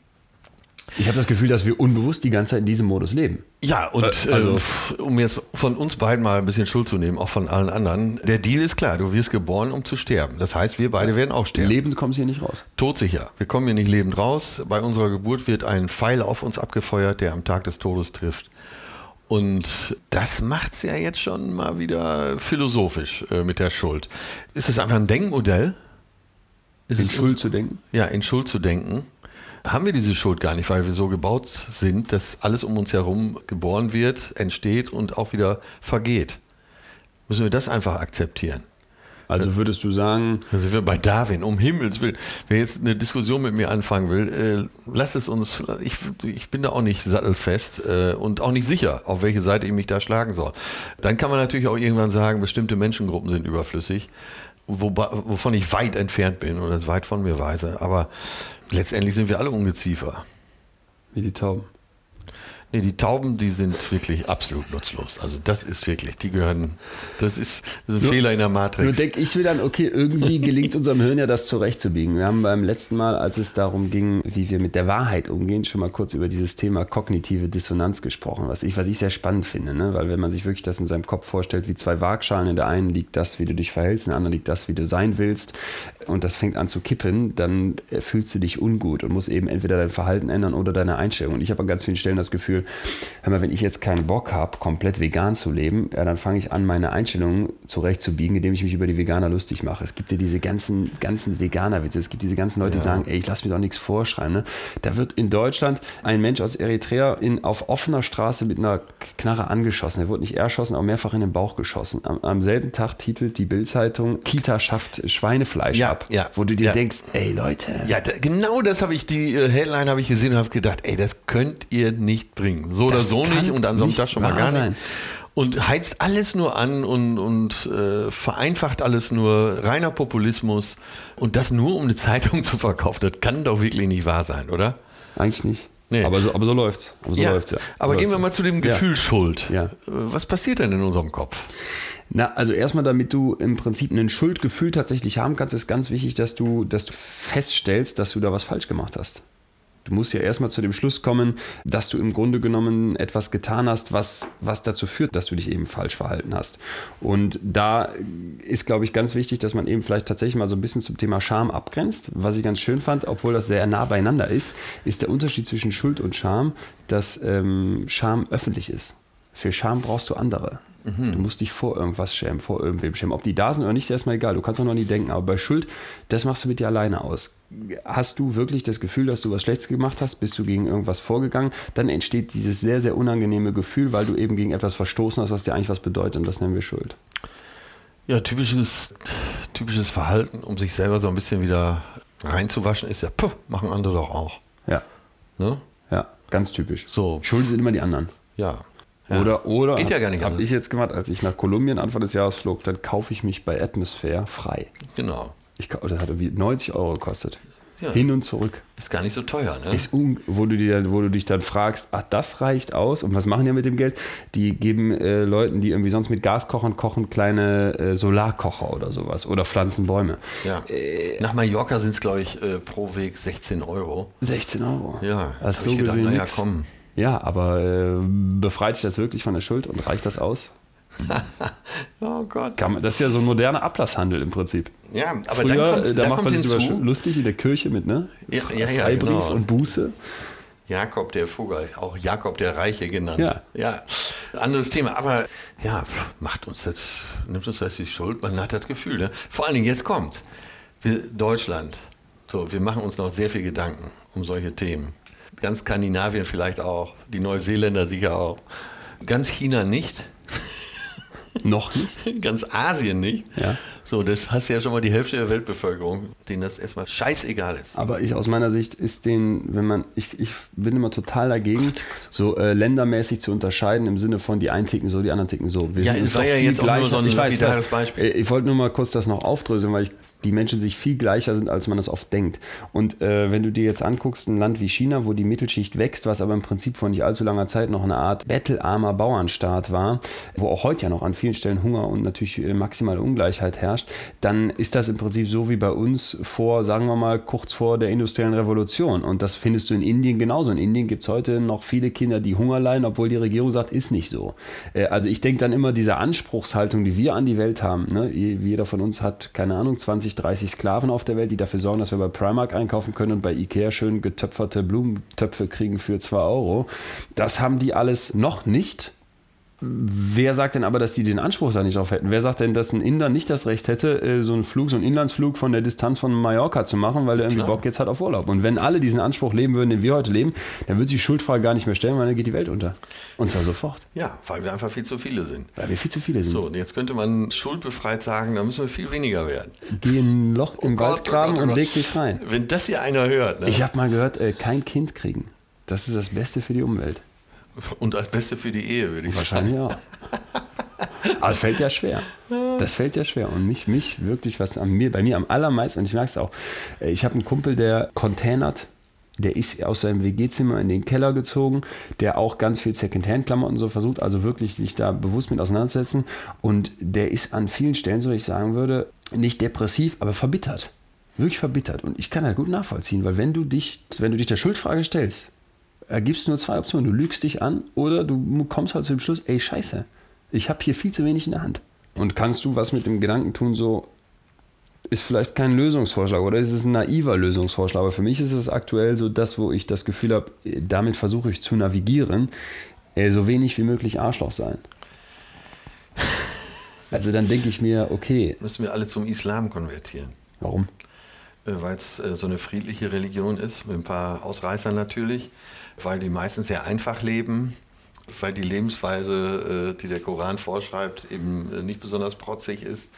Ich habe das Gefühl, dass wir unbewusst die ganze Zeit in diesem Modus leben. Ja, und Äh, also- äh, um jetzt von uns beiden mal ein bisschen Schuld zu nehmen, auch von allen anderen, der Deal ist klar, du wirst geboren, um zu sterben. Das heißt, wir beide werden auch sterben. Lebend kommst du hier nicht raus. Todsicher. Wir kommen hier nicht lebend raus. Bei unserer Geburt wird ein Pfeil auf uns abgefeuert, der am Tag des Todes trifft. Und das macht es ja jetzt schon mal wieder philosophisch äh, mit der Schuld. Ist es einfach ein Denkmodell? Ist In es Schuld zu denken. ja, in Schuld zu denken. Haben wir diese Schuld gar nicht, weil wir so gebaut sind, dass alles um uns herum geboren wird, entsteht und auch wieder vergeht. Müssen wir das einfach akzeptieren? Also würdest du sagen, Da sind wir bei Darwin, um Himmels Willen. Wer jetzt eine Diskussion mit mir anfangen will, äh, lass es uns, ich, ich bin da auch nicht sattelfest äh, und auch nicht sicher, auf welche Seite ich mich da schlagen soll. Dann kann man natürlich auch irgendwann sagen, bestimmte Menschengruppen sind überflüssig, wobei, wovon ich weit entfernt bin oder es weit von mir weise. Aber letztendlich sind wir alle Ungeziefer. wie die Tauben. Nee, die Tauben, die sind wirklich absolut nutzlos. Also das ist wirklich, die gehören, das ist, das ist ein Nur- Fehler in der Nur Matrix. denke ich mir dann, okay, irgendwie gelingt unserem Hirn ja das zurechtzubiegen. Wir haben beim letzten Mal, als es darum ging, wie wir mit der Wahrheit umgehen, schon mal kurz über dieses Thema kognitive Dissonanz gesprochen, was ich, was ich sehr spannend finde, ne? weil wenn man sich wirklich das in seinem Kopf vorstellt, wie zwei Waagschalen, in der einen liegt das, wie du dich verhältst, in der anderen liegt das, wie du sein willst und das fängt an zu kippen, dann äh, fühlst du dich ungut und musst eben entweder dein Verhalten ändern oder deine Einstellung. Und ich habe an ganz vielen Stellen das Gefühl, hör mal, wenn ich jetzt keinen Bock habe, komplett vegan zu leben, ja, dann fange ich an, meine Einstellungen zurechtzubiegen, indem ich mich über die Veganer lustig mache. Es gibt ja diese ganzen, ganzen Veganer-Witze. Es gibt diese ganzen Leute, die sagen, ey, ich lass mir doch nichts vorschreiben. Ne? Da wird in Deutschland ein Mensch aus Eritrea in, auf offener Straße mit einer Knarre angeschossen. Er wurde nicht erschossen, aber mehrfach in den Bauch geschossen. Am, am selben Tag titelt die Bildzeitung, Kita schafft Schweinefleisch Ja, ab. ja, wo du dir ja. denkst, ey Leute, Ja, da, genau das habe ich, die äh, Headline habe ich gesehen und habe gedacht, ey, das könnt ihr nicht bringen. So oder Das so kann nicht und an so einem nicht Tag schon mal gar sein. nicht. Und heizt alles nur an und, und äh, vereinfacht alles nur, reiner Populismus. Und das nur, um eine Zeitung zu verkaufen. Das kann doch wirklich nicht wahr sein, oder? eigentlich nicht. Nee. Aber, so, aber so läuft's. Aber so ja. läuft's ja. Aber So gehen wir mal ja. zu dem Ja. Gefühl Schuld. Ja. Äh, Was passiert denn in unserem Kopf? Na, also erstmal, damit du im Prinzip ein Schuldgefühl tatsächlich haben kannst, ist ganz wichtig, dass du, dass du feststellst, dass du da was falsch gemacht hast. Du musst ja erstmal zu dem Schluss kommen, dass du im Grunde genommen etwas getan hast, was, was dazu führt, dass du dich eben falsch verhalten hast. Und da ist, glaube ich, ganz wichtig, dass man eben vielleicht tatsächlich mal so ein bisschen zum Thema Scham abgrenzt. Was ich ganz schön fand, obwohl das sehr nah beieinander ist, ist der Unterschied zwischen Schuld und Scham, dass ähm, Scham öffentlich ist. Für Scham brauchst du andere. Du musst dich vor irgendwas schämen, vor irgendwem schämen. Ob die da sind oder nicht, ist erstmal egal. Du kannst auch noch nie denken. Aber bei Schuld, das machst du mit dir alleine aus. Hast du wirklich das Gefühl, dass du was Schlechtes gemacht hast? Bist du gegen irgendwas vorgegangen? Dann entsteht dieses sehr, sehr unangenehme Gefühl, weil du eben gegen etwas verstoßen hast, was dir eigentlich was bedeutet. Und das nennen wir Schuld. Ja, typisches, typisches Verhalten, um sich selber so ein bisschen wieder reinzuwaschen, ist ja, puh, machen andere doch auch. Ja, Ne? ja, ganz typisch. So. Schuld sind immer die anderen. Ja. ja. Oder, oder Geht ja gar nicht habe anders. ich jetzt gemacht, als ich nach Kolumbien Anfang des Jahres flog, dann kaufe ich mich bei Atmosphere frei. Genau. Ich, das hat irgendwie 90 Euro gekostet. Ja. Hin und zurück. Ist gar nicht so teuer, ne? Ist un wo, du dir, wo du dich dann fragst, ach, das reicht aus. Und was machen die mit dem Geld? Die geben äh, Leuten, die irgendwie sonst mit Gaskochern kochen, kleine äh, Solarkocher oder sowas. Oder pflanzen Bäume. ja. Äh, Nach Mallorca sind es, glaube ich, äh, pro Weg 16 Euro. 16 Euro. Ja, das ist so ich gedacht, gesehen naja, komm. Ja, aber äh, befreit dich das wirklich von der Schuld und reicht das aus? Oh Gott. Das ist ja so ein moderner Ablasshandel im Prinzip. Ja, aber Früher, dann kommt, äh, da dann macht kommt man sich hinzu, lustig in der Kirche mit, ne? Ja, ja, ja, Freibrief genau. und Buße. Jakob der Vogel, auch Jakob der Reiche genannt. Ja. ja. Anderes Thema, aber ja, macht uns das, nimmt uns das die Schuld? Man hat das Gefühl, ne? Vor allen Dingen jetzt kommt. Wir, Deutschland, so, wir machen uns noch sehr viel Gedanken um solche Themen. Ganz Skandinavien vielleicht auch, die Neuseeländer sicher auch. Ganz China nicht. Noch nicht? Ganz Asien nicht. Ja. So, das hast ja schon mal die Hälfte der Weltbevölkerung, denen das erstmal scheißegal ist. Aber ich aus meiner Sicht ist den, wenn man, ich, ich bin immer total dagegen, so äh, ländermäßig zu unterscheiden im Sinne von die einen ticken so, die anderen ticken so. Wir Ja, es war ja jetzt auch nur so ein ich weiß, weiß. Beispiel. Äh, Ich wollte nur mal kurz das noch aufdröseln, weil ich, die Menschen sich viel gleicher sind, als man das oft denkt. Und äh, wenn du dir jetzt anguckst, ein Land wie China, wo die Mittelschicht wächst, was aber im Prinzip vor nicht allzu langer Zeit noch eine Art bettelarmer Bauernstaat war, wo auch heute ja noch an vielen Stellen Hunger und natürlich äh, maximale Ungleichheit herrscht, dann ist das im Prinzip so wie bei uns vor, sagen wir mal, kurz vor der industriellen Revolution. Und das findest du in Indien genauso. In Indien gibt es heute noch viele Kinder, die Hunger leiden, obwohl die Regierung sagt, ist nicht so. Äh, Also ich denke dann immer, diese Anspruchshaltung, die wir an die Welt haben, ne? jeder von uns hat, keine Ahnung, 20, 30 Sklaven auf der Welt, die dafür sorgen, dass wir bei Primark einkaufen können und bei Ikea schön getöpferte Blumentöpfe kriegen für 2 Euro. Das haben die alles noch nicht. Wer sagt denn aber, dass sie den Anspruch da nicht drauf hätten? Wer sagt denn, dass ein Inder nicht das Recht hätte, äh, so einen Flug, so einen Inlandsflug von der Distanz von Mallorca zu machen, weil er irgendwie. Bock jetzt hat auf Urlaub? Und wenn alle diesen Anspruch leben würden, den wir heute leben, dann würde sich die Schuldfrage gar nicht mehr stellen, weil dann geht die Welt unter. Und zwar sofort, Ja, weil wir einfach viel zu viele sind. weil wir viel zu viele sind. So, und jetzt könnte man schuldbefreit sagen, da müssen wir viel weniger werden. Geh in ein Loch im Gott, Wald graben oh oh und leg dich rein. Wenn das hier einer hört, ne? Ich habe mal gehört, äh, kein Kind kriegen. Das ist das Beste für die Umwelt. Und das Beste für die Ehe, würde ich Wahrscheinlich auch. Aber fällt ja schwer. Das fällt ja schwer. Und mich, mich wirklich, was an mir, bei mir am allermeisten, und ich merke es auch, äh, ich habe einen Kumpel, der containert, der ist aus seinem WG-Zimmer in den Keller gezogen, der auch ganz viel Secondhand-Klamotten so versucht, also wirklich sich da bewusst mit auseinanderzusetzen. Und der ist an vielen Stellen, so ich sagen würde, nicht depressiv, aber verbittert. Wirklich verbittert. Und ich kann halt gut nachvollziehen, weil wenn du dich, wenn du dich der Schuldfrage stellst, ergibst du nur zwei Optionen. Du lügst dich an oder du kommst halt zu dem Schluss, ey, scheiße, ich habe hier viel zu wenig in der Hand. Und kannst du was mit dem Gedanken tun, so ist vielleicht kein Lösungsvorschlag oder ist es ein naiver Lösungsvorschlag, aber für mich ist es aktuell so das, wo ich das Gefühl habe, damit versuche ich zu navigieren, äh, so wenig wie möglich Arschloch sein. Also dann denke ich mir, okay, Müssen wir alle zum Islam konvertieren. warum? Äh, Weil es äh, so eine friedliche Religion ist, mit ein paar Ausreißern natürlich, weil die meisten sehr einfach leben, weil die Lebensweise, äh, die der Koran vorschreibt, eben äh, nicht besonders protzig ist,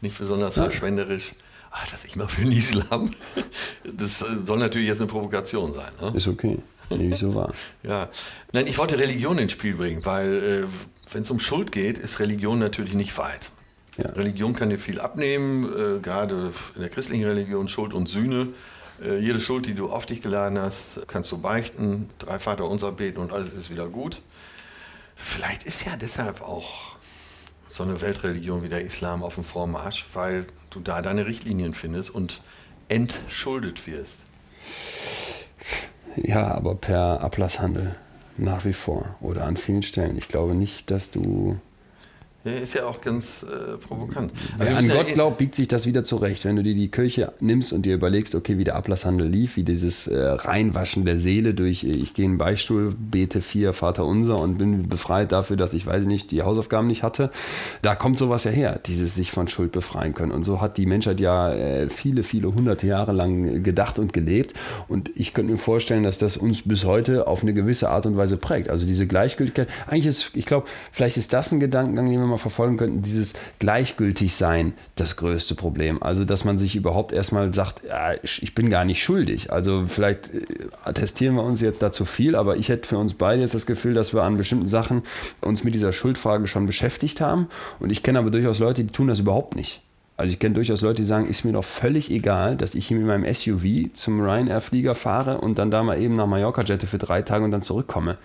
nicht besonders Ja. verschwenderisch. Ach, das ich mal für den Islam. Das äh, soll natürlich jetzt eine Provokation sein. Ne? Ist okay. Nehme ich so wahr. Ja, nein, ich wollte Religion ins Spiel bringen, weil wenn es um Schuld geht, ist Religion natürlich nicht weit. Ja. Religion kann dir viel abnehmen, gerade in der christlichen Religion Schuld und Sühne. Äh, jede Schuld, die du auf dich geladen hast, kannst du beichten, drei Vater unser beten und alles ist wieder gut. Vielleicht ist ja deshalb auch so eine Weltreligion wie der Islam auf dem Vormarsch, weil du da deine Richtlinien findest und entschuldet wirst. Ja, aber per Ablasshandel nach wie vor oder an vielen Stellen. Ich glaube nicht, dass du ist ja auch ganz äh, provokant. Also Wer an ja Gott eh- glaubt, biegt sich das wieder zurecht. Wenn du dir die Kirche nimmst und dir überlegst, okay, wie der Ablasshandel lief, wie dieses äh, Reinwaschen der Seele durch, äh, ich gehe in den Beistuhl, bete vier Vater unser und bin befreit dafür, dass ich, weiß ich nicht, die Hausaufgaben nicht hatte. Da kommt sowas ja her, dieses sich von Schuld befreien können. Und so hat die Menschheit ja äh, viele, viele hunderte Jahre lang gedacht und gelebt. Und ich könnte mir vorstellen, dass das uns bis heute auf eine gewisse Art und Weise prägt. Also diese Gleichgültigkeit. Eigentlich ist, ich glaube, vielleicht ist das ein Gedankengang, den wir mal verfolgen könnten, dieses Gleichgültigsein das größte Problem. Also, dass man sich überhaupt erstmal sagt, ja, ich bin gar nicht schuldig. Also, vielleicht äh, attestieren wir uns jetzt dazu viel, aber ich hätte für uns beide jetzt das Gefühl, dass wir an bestimmten Sachen uns mit dieser Schuldfrage schon beschäftigt haben. Und ich kenne aber durchaus Leute, die tun das überhaupt nicht. Also ich kenne durchaus Leute, die sagen, ist mir doch völlig egal, dass ich hier mit meinem SUV zum Ryanair-Flieger fahre und dann da mal eben nach Mallorca jette für drei Tage und dann zurückkomme.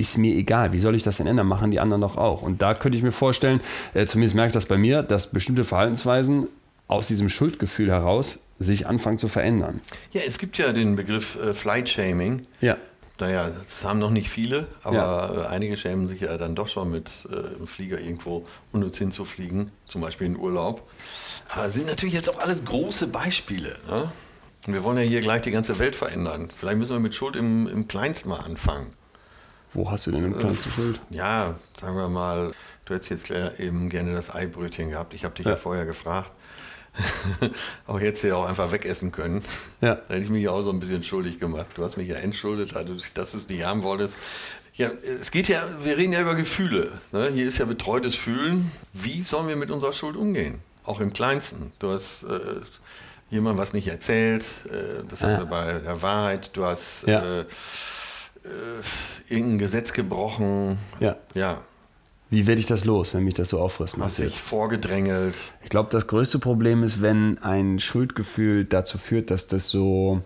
Ist mir egal. Wie soll ich das denn ändern? Machen die anderen doch auch. Und da könnte ich mir vorstellen, äh, zumindest merke ich das bei mir, dass bestimmte Verhaltensweisen aus diesem Schuldgefühl heraus sich anfangen zu verändern. Ja, es gibt ja den Begriff äh, Flight Shaming. Ja. Naja, das haben noch nicht viele, aber Ja. äh, einige schämen sich ja dann doch schon mit äh, im Flieger irgendwo unnütz hinzufliegen, zum Beispiel in Urlaub. Aber das sind natürlich jetzt auch alles große Beispiele. Ne? Und wir wollen ja hier gleich die ganze Welt verändern. Vielleicht müssen wir mit Schuld im, im Kleinsten mal anfangen. Wo hast du denn im kleinsten Schuld? Ja, sagen wir mal, du hättest jetzt eben gerne das Eibrötchen gehabt. Ich habe dich ja. Ja. vorher gefragt. auch jetzt ja auch einfach wegessen können. Ja. Da hätte ich mich auch so ein bisschen schuldig gemacht. Du hast mich ja entschuldet, also, dass du es nicht haben wolltest. Ja, es geht ja, wir reden ja über Gefühle. Ne? Hier ist ja betreutes Fühlen. Wie sollen wir mit unserer Schuld umgehen? Auch im Kleinsten. Du hast äh, jemand was nicht erzählt, äh, das haben Ja. wir bei der Wahrheit. Du hast Ja. äh, äh, irgendein Gesetz gebrochen. Ja. Ja, Wie werde ich das los, wenn mich das so auffrisst? hast Marcel? dich vorgedrängelt. Ich glaube, das größte Problem ist, wenn ein Schuldgefühl dazu führt, dass das so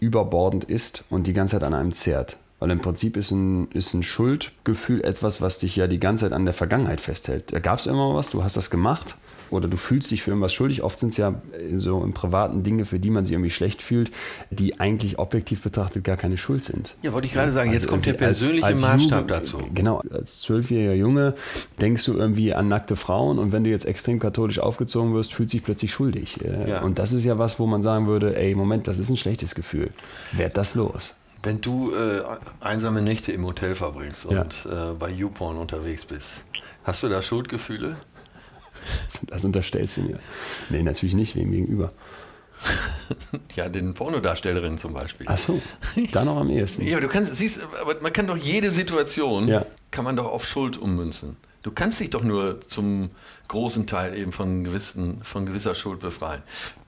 überbordend ist und die ganze Zeit an einem zehrt. Weil im Prinzip ist ein, ist ein Schuldgefühl etwas, was dich ja die ganze Zeit an der Vergangenheit festhält. Da gab es immer was, du hast das gemacht oder du fühlst dich für irgendwas schuldig. Oft sind es ja äh, so im privaten Dinge, für die man sich irgendwie schlecht fühlt, die eigentlich objektiv betrachtet gar keine Schuld sind. Ja, wollte ich gerade sagen, jetzt Also kommt der irgendwie als- persönliche als Maßstab dazu. Genau, als zwölfjähriger Junge denkst du irgendwie an nackte Frauen und wenn du jetzt extrem katholisch aufgezogen wirst, fühlst du dich plötzlich schuldig. Ja. Und das ist ja was, wo man sagen würde, ey, Moment, das ist ein schlechtes Gefühl. Werd das los. Wenn du äh, einsame Nächte im Hotel verbringst Ja. und äh, bei YouPorn unterwegs bist, hast du da Schuldgefühle? Das unterstellst du mir. Nee, natürlich nicht, wem gegenüber. Ja, den Pornodarstellerinnen zum Beispiel. Ach so, da noch am ehesten. Ja, du kannst, siehst, aber man kann doch jede Situation, Ja. kann man doch auf Schuld ummünzen. Du kannst dich doch nur zum großen Teil eben von, gewissen, von gewisser Schuld befreien.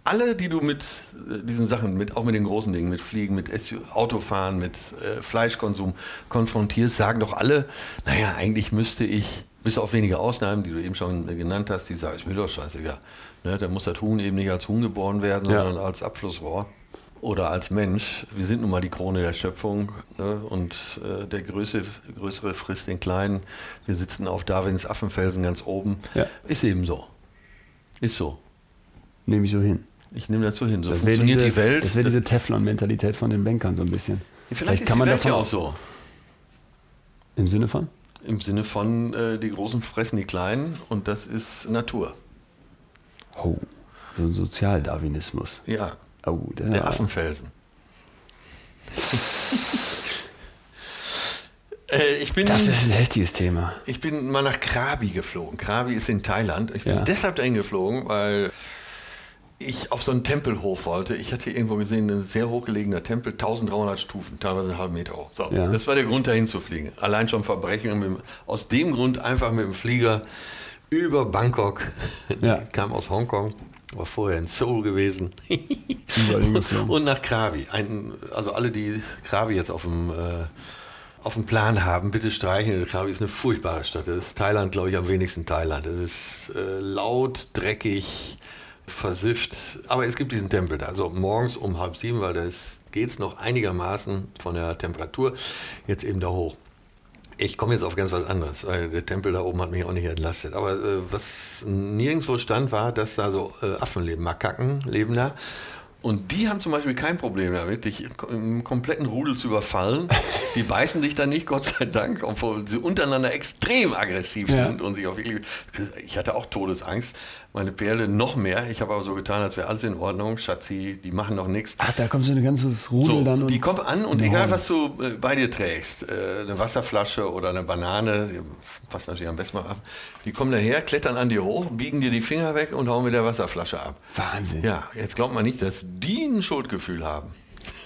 Alle, die du mit äh, diesen Sachen, mit, auch mit den großen Dingen, mit Fliegen, mit Autofahren, mit äh, Fleischkonsum konfrontierst, sagen doch alle, naja, eigentlich müsste ich, bis auf wenige Ausnahmen, die du eben schon genannt hast, die sagen, ist mir doch scheißegal. Ne, da muss das Huhn eben nicht als Huhn geboren werden, Ja. sondern als Abflussrohr oder als Mensch. Wir sind nun mal die Krone der Schöpfung ne? und äh, der Größe, Größere frisst den Kleinen. Wir sitzen auf Darwins Affenfelsen ganz oben. Ja. Ist eben so. Ist so. Nehme ich so hin. Ich nehme das so hin. So Das funktioniert diese, die Welt. Das wäre diese Teflon-Mentalität von den Bankern so ein bisschen. Vielleicht, ist die Welt ja auch so. Im Sinne von? Im Sinne von, äh, die Großen fressen die Kleinen und das ist Natur. Oh, so ein Sozialdarwinismus. Ja, Oh, der, der Affenfelsen. äh, ich bin Das ist ein heftiges Thema. Ich bin mal nach Krabi geflogen. Krabi ist in Thailand. Ich bin Ja. deshalb dahin geflogen, weil ich auf so einen Tempel hoch wollte. Ich hatte irgendwo gesehen, ein sehr hochgelegener Tempel, 1300 Stufen, teilweise einen halben Meter hoch. So, Ja. Das war der Grund, dahin zu fliegen. Allein schon Verbrechen. Dem- aus dem Grund einfach mit dem Flieger über Bangkok. Ja. Ich kam aus Hongkong, war vorher in Seoul gewesen. Und nach Krabi. Ein, also alle, die Krabi jetzt auf dem, äh, auf dem Plan haben, bitte streichen. Krabi ist eine furchtbare Stadt. Das ist Thailand, glaube ich, am wenigsten Thailand. Es ist äh, laut, dreckig, versifft. Aber es gibt diesen Tempel da. Also morgens um halb sieben, weil da geht es noch einigermaßen von der Temperatur jetzt eben da hoch. Ich komme jetzt auf ganz was anderes, weil der Tempel da oben hat mich auch nicht entlastet. Aber äh, was nirgendwo stand, war, dass da so äh, Affen leben, Makaken leben da. Und die haben zum Beispiel kein Problem damit, dich im kompletten Rudel zu überfallen. Die beißen dich dann nicht, Gott sei Dank, obwohl sie untereinander extrem aggressiv Ja. sind und sich wirklich. Ich hatte auch Todesangst. Meine Perle noch mehr. Ich habe aber so getan, als wäre alles in Ordnung. Schatzi, die machen doch nichts. Ach, da kommt so ein ganzes Rudel So, dann. Und die kommen an und egal was du äh, bei dir trägst, äh, eine Wasserflasche oder eine Banane, passt natürlich am besten mal ab, die kommen daher, klettern an dir hoch, biegen dir die Finger weg und hauen mit der Wasserflasche ab. Wahnsinn. Ja, jetzt glaubt man nicht, dass die ein Schuldgefühl haben.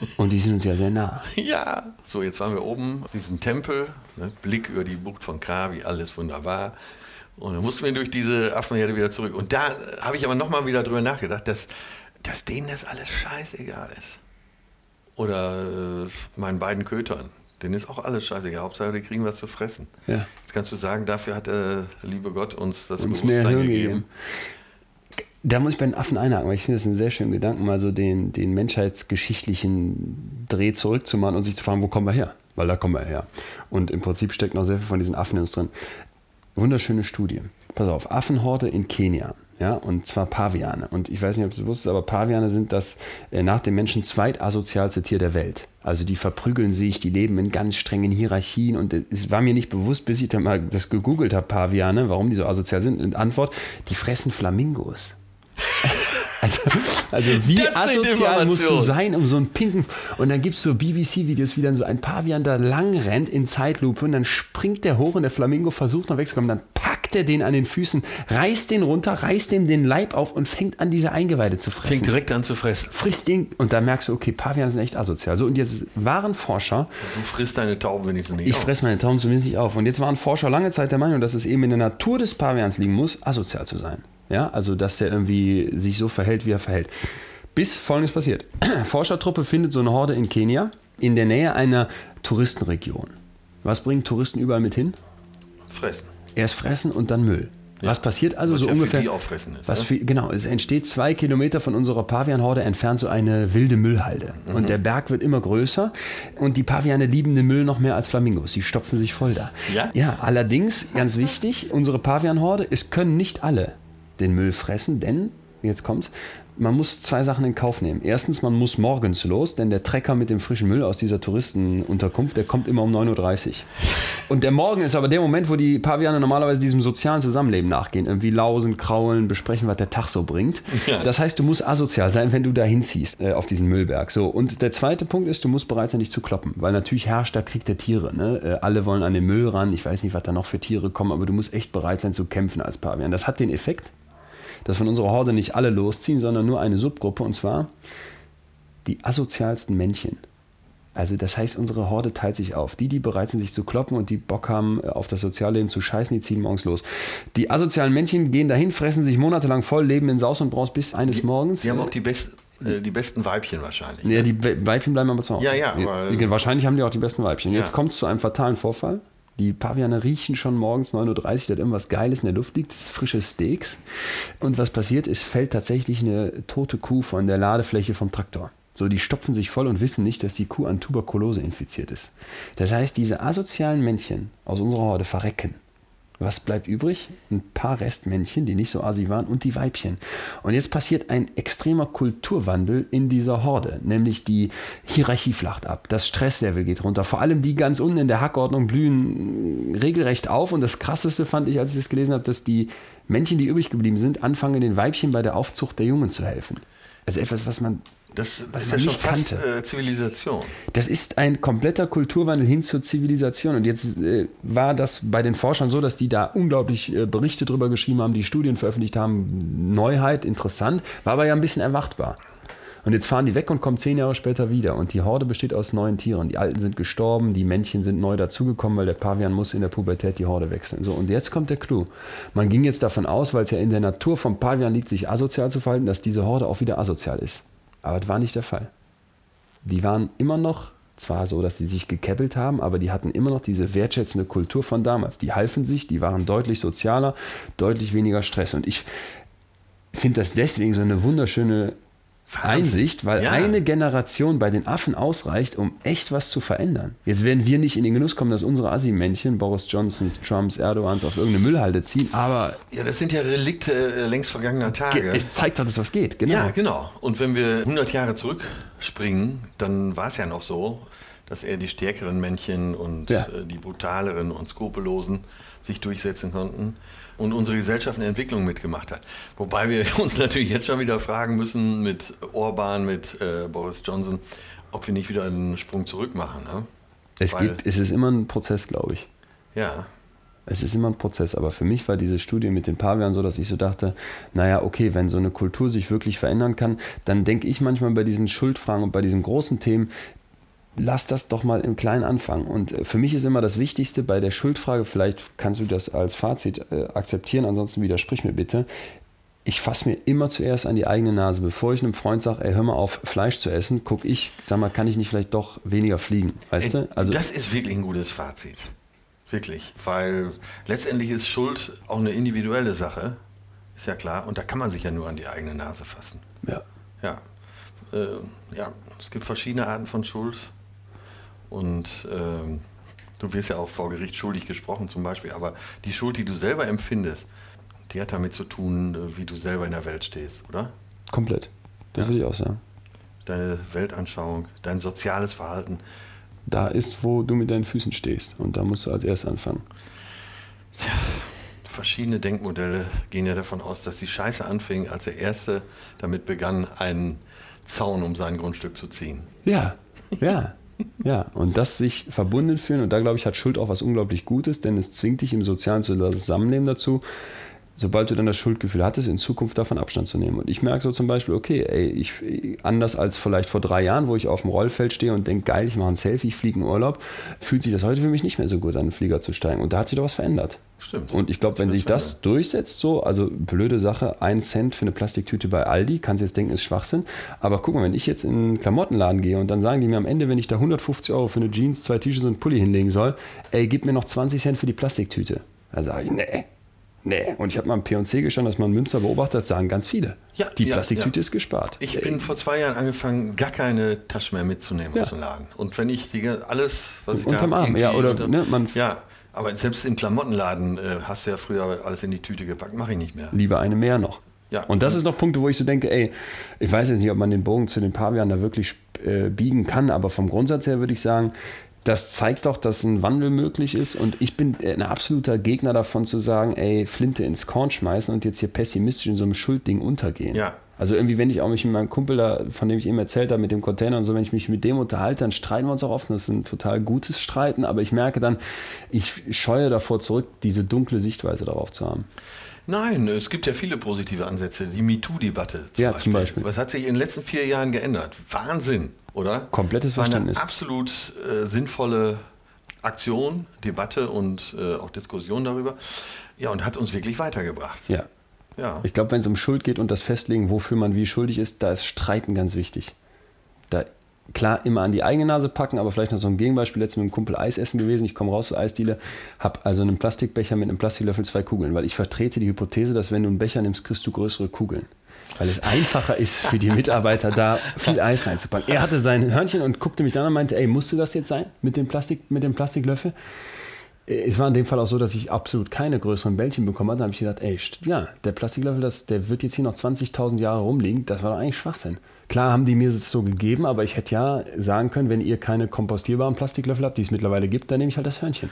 Und die sind uns ja sehr nah. Ja. So, jetzt waren wir oben, diesen Tempel, ne, Blick über die Bucht von Krabi, alles wunderbar. Und dann mussten wir durch diese Affenherde wieder zurück. Und da äh, habe ich aber nochmal wieder drüber nachgedacht, dass, dass denen das alles scheißegal ist. Oder äh, meinen beiden Kötern. Denen ist auch alles scheißegal. Hauptsache, die kriegen was zu fressen. Ja. Jetzt kannst du sagen, dafür hat der liebe Gott uns das Uns Bewusstsein gegeben. gegeben. Da muss ich bei den Affen einhaken, weil ich finde es einen sehr schönen Gedanken, mal so den, den menschheitsgeschichtlichen Dreh zurückzumachen und sich zu fragen, wo kommen wir her? Weil da kommen wir her. Und im Prinzip steckt noch sehr viel von diesen Affen in uns drin. Wunderschöne Studie. Pass auf, Affenhorde in Kenia. Ja, und zwar Paviane. Und ich weiß nicht, ob du es wusstest, aber Paviane sind das äh, nach dem Menschen zweitasozialste Tier der Welt. Also die verprügeln sich, die leben in ganz strengen Hierarchien und es war mir nicht bewusst, bis ich dann mal das gegoogelt habe, Paviane, warum die so asozial sind. Und Antwort, die fressen Flamingos. Also, also wie Das asozial musst du sein, um so einen pinken. Und dann gibt es so BBC-Videos, wie dann so ein Pavian da lang rennt in Zeitlupe und dann springt der hoch und der Flamingo versucht noch wegzukommen, dann packt er den an den Füßen, reißt den runter, reißt ihm den Leib auf und fängt an, diese Eingeweide zu fressen. Fängt direkt an zu fressen. Frisst den und da merkst du, okay, Paviane sind echt asozial. So, und jetzt waren Forscher, Du frisst deine Tauben wenigstens nicht ich auf. fresse meine Tauben zumindest nicht auf. Und jetzt waren Forscher lange Zeit der Meinung, dass es eben in der Natur des Pavians liegen muss, asozial zu sein. Ja, also dass er irgendwie sich so verhält, wie er verhält. Bis folgendes passiert. Forschertruppe findet so eine Horde in Kenia in der Nähe einer Touristenregion. Was bringen Touristen überall mit hin? Fressen. Erst fressen und dann Müll. Was passiert also Was so ja für ungefähr? die auch fressen ist, was ne? für, genau, es entsteht zwei Kilometer von unserer Pavianhorde entfernt so eine wilde Müllhalde. Mhm. Und der Berg wird immer größer und die Paviane lieben den Müll noch mehr als Flamingos. Die stopfen sich voll da. Ja? Ja, allerdings, ganz wichtig, unsere Pavianhorde, es können nicht alle den Müll fressen, denn, jetzt kommt's, man muss zwei Sachen in Kauf nehmen. Erstens, man muss morgens los, denn der Trecker mit dem frischen Müll aus dieser Touristenunterkunft, der kommt immer um 9.30 Uhr. Und der Morgen ist aber der Moment, wo die Paviane normalerweise diesem sozialen Zusammenleben nachgehen. Irgendwie lausen, kraulen, besprechen, was der Tag so bringt. Das heißt, du musst asozial sein, wenn du da hinziehst äh, auf diesen Müllberg. So. Und der zweite Punkt ist, du musst bereit sein, dich zu kloppen. Weil natürlich herrscht der Krieg der Tiere. Ne? Äh, alle wollen an den Müll ran. Ich weiß nicht, was da noch für Tiere kommen, aber du musst echt bereit sein zu kämpfen als Pavian. Das hat den Effekt, dass von unserer Horde nicht alle losziehen, sondern nur eine Subgruppe und zwar die asozialsten Männchen. Also das heißt, unsere Horde teilt sich auf. Die, die bereit sind, sich zu kloppen und die Bock haben, auf das Sozialleben zu scheißen, die ziehen morgens los. Die asozialen Männchen gehen dahin, fressen sich monatelang voll, leben in Saus und Braus bis eines Morgens. Die haben auch die, best, äh, die besten Weibchen wahrscheinlich. Ja, die We- Weibchen bleiben aber zu Hause. Ja, ja, weil- Wahrscheinlich haben die auch die besten Weibchen. Jetzt Ja. kommt es zu einem fatalen Vorfall. Die Paviane riechen schon morgens 9.30 Uhr, dass irgendwas Geiles in der Luft liegt, das ist frische Steaks. Und was passiert ist, fällt tatsächlich eine tote Kuh von der Ladefläche vom Traktor. So, die stopfen sich voll und wissen nicht, dass die Kuh an Tuberkulose infiziert ist. Das heißt, diese asozialen Männchen aus unserer Horde verrecken. Was bleibt übrig? Ein paar Restmännchen, die nicht so assi waren, und die Weibchen. Und jetzt passiert ein extremer Kulturwandel in dieser Horde, nämlich die Hierarchie flacht ab, das Stresslevel geht runter. Vor allem die ganz unten in der Hackordnung blühen regelrecht auf. Und das Krasseste fand ich, als ich das gelesen habe, dass die Männchen, die übrig geblieben sind, anfangen, den Weibchen bei der Aufzucht der Jungen zu helfen. Also etwas, was man Das Was ist ja schon fast kannte. äh, Zivilisation. das ist ein kompletter Kulturwandel hin zur Zivilisation. Und jetzt äh, war das bei den Forschern so, dass die da unglaublich äh, Berichte drüber geschrieben haben, die Studien veröffentlicht haben. Neuheit, interessant, war aber ja ein bisschen erwartbar. Und jetzt fahren die weg und kommen zehn Jahre später wieder. Und die Horde besteht aus neuen Tieren. Die Alten sind gestorben, die Männchen sind neu dazugekommen, weil der Pavian muss in der Pubertät die Horde wechseln. So, und jetzt kommt der Clou. Man ging jetzt davon aus, weil es ja in der Natur vom Pavian liegt, sich asozial zu verhalten, dass diese Horde auch wieder asozial ist. Aber das war nicht der Fall die waren immer noch zwar so, dass sie sich gekebbelt haben, aber die hatten immer noch diese wertschätzende Kultur von damals. Die halfen sich, die waren deutlich sozialer, deutlich weniger Stress. Und ich finde das deswegen so eine wunderschöne Einsicht, weil Ja. eine Generation bei den Affen ausreicht, um echt was zu verändern. Jetzt werden wir nicht in den Genuss kommen, dass unsere Assi-Männchen, Boris Johnsons, Trumps, Erdogans auf irgendeine Müllhalde ziehen, aber Ja, das sind ja Relikte äh, längst vergangener Tage. es zeigt doch, dass was geht. Genau. Ja, genau. Und wenn wir 100 Jahre zurückspringen, dann war es ja noch so, dass eher die stärkeren Männchen und Ja. äh, die brutaleren und skrupellosen sich durchsetzen konnten und unsere Gesellschaft eine Entwicklung mitgemacht hat. Wobei wir uns natürlich jetzt schon wieder fragen müssen mit Orban, mit äh, Boris Johnson, ob wir nicht wieder einen Sprung zurück machen. Ne? es, Weil- geht, es ist immer ein Prozess, glaube ich. Ja, Es ist immer ein Prozess, aber für mich war diese Studie mit den Pavianen so, dass ich so dachte, naja, okay, wenn so eine Kultur sich wirklich verändern kann, dann denke ich manchmal bei diesen Schuldfragen und bei diesen großen Themen, lass das doch mal im Kleinen anfangen. Und äh, für mich ist immer das Wichtigste bei der Schuldfrage, vielleicht kannst du das als Fazit äh, akzeptieren, ansonsten widersprich mir bitte. Ich fasse mir immer zuerst an die eigene Nase. Bevor ich einem Freund sage, ey, hör mal auf, Fleisch zu essen, gucke ich, sag mal, kann ich nicht vielleicht doch weniger fliegen? Weißt Ey, du? Also, das ist wirklich ein gutes Fazit. Wirklich. Weil letztendlich ist Schuld auch eine individuelle Sache. Ist ja klar. Und da kann man sich ja nur an die eigene Nase fassen. ja. Ja. Äh, ja, es gibt verschiedene Arten von Schuld. Und ähm, du wirst ja auch vor Gericht schuldig gesprochen zum Beispiel. Aber die Schuld, die du selber empfindest, die hat damit zu tun, äh, wie du selber in der Welt stehst, oder? komplett. Das Ja. würde ich auch sagen. Deine Weltanschauung, dein soziales Verhalten. da ist, wo du mit deinen Füßen stehst. Und da musst du als erstes anfangen. Verschiedene Denkmodelle gehen ja davon aus, dass die Scheiße anfing, als der Erste damit begann, einen Zaun um sein Grundstück zu ziehen. Ja, ja. Ja, und das sich verbunden fühlen, und da glaube ich, hat Schuld auch was unglaublich Gutes, denn es zwingt dich im sozialen Zusammenleben dazu, sobald du dann das Schuldgefühl hattest, in Zukunft davon Abstand zu nehmen. Und ich merke so zum Beispiel, okay, ey, ich, anders als vielleicht vor drei Jahren, wo ich auf dem Rollfeld stehe und denke, geil, ich mache ein Selfie, ich fliege in Urlaub, fühlt sich das heute für mich nicht mehr so gut an, einen Flieger zu steigen. Und da hat sich doch was verändert. Stimmt. Und ich glaube, wenn sich das durchsetzt, so, also blöde Sache, ein Cent für eine Plastiktüte bei Aldi, kannst du jetzt denken, ist Schwachsinn. Aber guck mal, wenn ich jetzt in einen Klamottenladen gehe und dann sagen die mir am Ende, wenn ich da 150 Euro für eine Jeans, zwei T-Shirts und einen Pulli hinlegen soll, ey, gib mir noch 20 Cent für die Plastiktüte. Da sage ich, nee, Nee, und ich habe mal im P&C gestanden, dass man Münster beobachtet, sagen ganz viele. Ja, die ja, Plastiktüte ja. ist gespart. Ich bin vor zwei Jahren angefangen, gar keine Tasche mehr mitzunehmen Ja. aus dem Laden. Und wenn ich die, alles, was ich Unterm da Arm, ja, oder, ne, man- ja, aber selbst im Klamottenladen äh, hast du ja früher alles in die Tüte gepackt, mache ich nicht mehr. Lieber eine mehr noch. Ja. Und das ist noch Punkte, wo ich so denke, ey, ich weiß jetzt nicht, ob man den Bogen zu den Pavian da wirklich äh, biegen kann, aber vom Grundsatz her würde ich sagen, das zeigt doch, dass ein Wandel möglich ist. Und ich bin ein absoluter Gegner davon zu sagen, ey, Flinte ins Korn schmeißen und jetzt hier pessimistisch in so einem Schuldding untergehen. Ja. Also irgendwie, wenn ich auch mich mit meinem Kumpel da, von dem ich eben erzählt habe, mit dem Container und so, wenn ich mich mit dem unterhalte, dann streiten wir uns auch oft. Das ist ein total gutes Streiten, aber ich merke dann, ich scheue davor zurück, diese dunkle Sichtweise darauf zu haben. Nein, es gibt ja viele positive Ansätze. Die MeToo-Debatte. Ja, zum Beispiel. Was hat sich in den letzten vier Jahren geändert? Wahnsinn, oder? Komplettes War eine Verständnis. absolut äh, sinnvolle Aktion, Debatte und äh, auch Diskussion darüber. Ja, und hat uns wirklich weitergebracht. Ja. Ja. Ich glaube, wenn es um Schuld geht und das Festlegen, wofür man wie schuldig ist, da ist Streiten ganz wichtig. Da klar immer an die eigene Nase packen, aber vielleicht noch so ein Gegenbeispiel. Letztens mit einem Kumpel Eis essen gewesen. Ich komme raus zur Eisdiele, habe also einen Plastikbecher mit einem Plastiklöffel zwei Kugeln, weil ich vertrete die Hypothese, dass wenn du einen Becher nimmst, kriegst du größere Kugeln. Weil es einfacher ist für die Mitarbeiter da viel Eis reinzupacken. Er hatte sein Hörnchen und guckte mich an und meinte, ey, musste das jetzt sein mit dem, Plastik, mit dem Plastiklöffel? Es war in dem Fall auch so, dass ich absolut keine größeren Bällchen bekommen hatte. Da habe ich gedacht, ey, ja, der Plastiklöffel, das, der wird jetzt hier noch 20.000 Jahre rumliegen. Das war doch eigentlich Schwachsinn. Klar haben die mir das so gegeben, aber ich hätte ja sagen können, wenn ihr keine kompostierbaren Plastiklöffel habt, die es mittlerweile gibt, dann nehme ich halt das Hörnchen.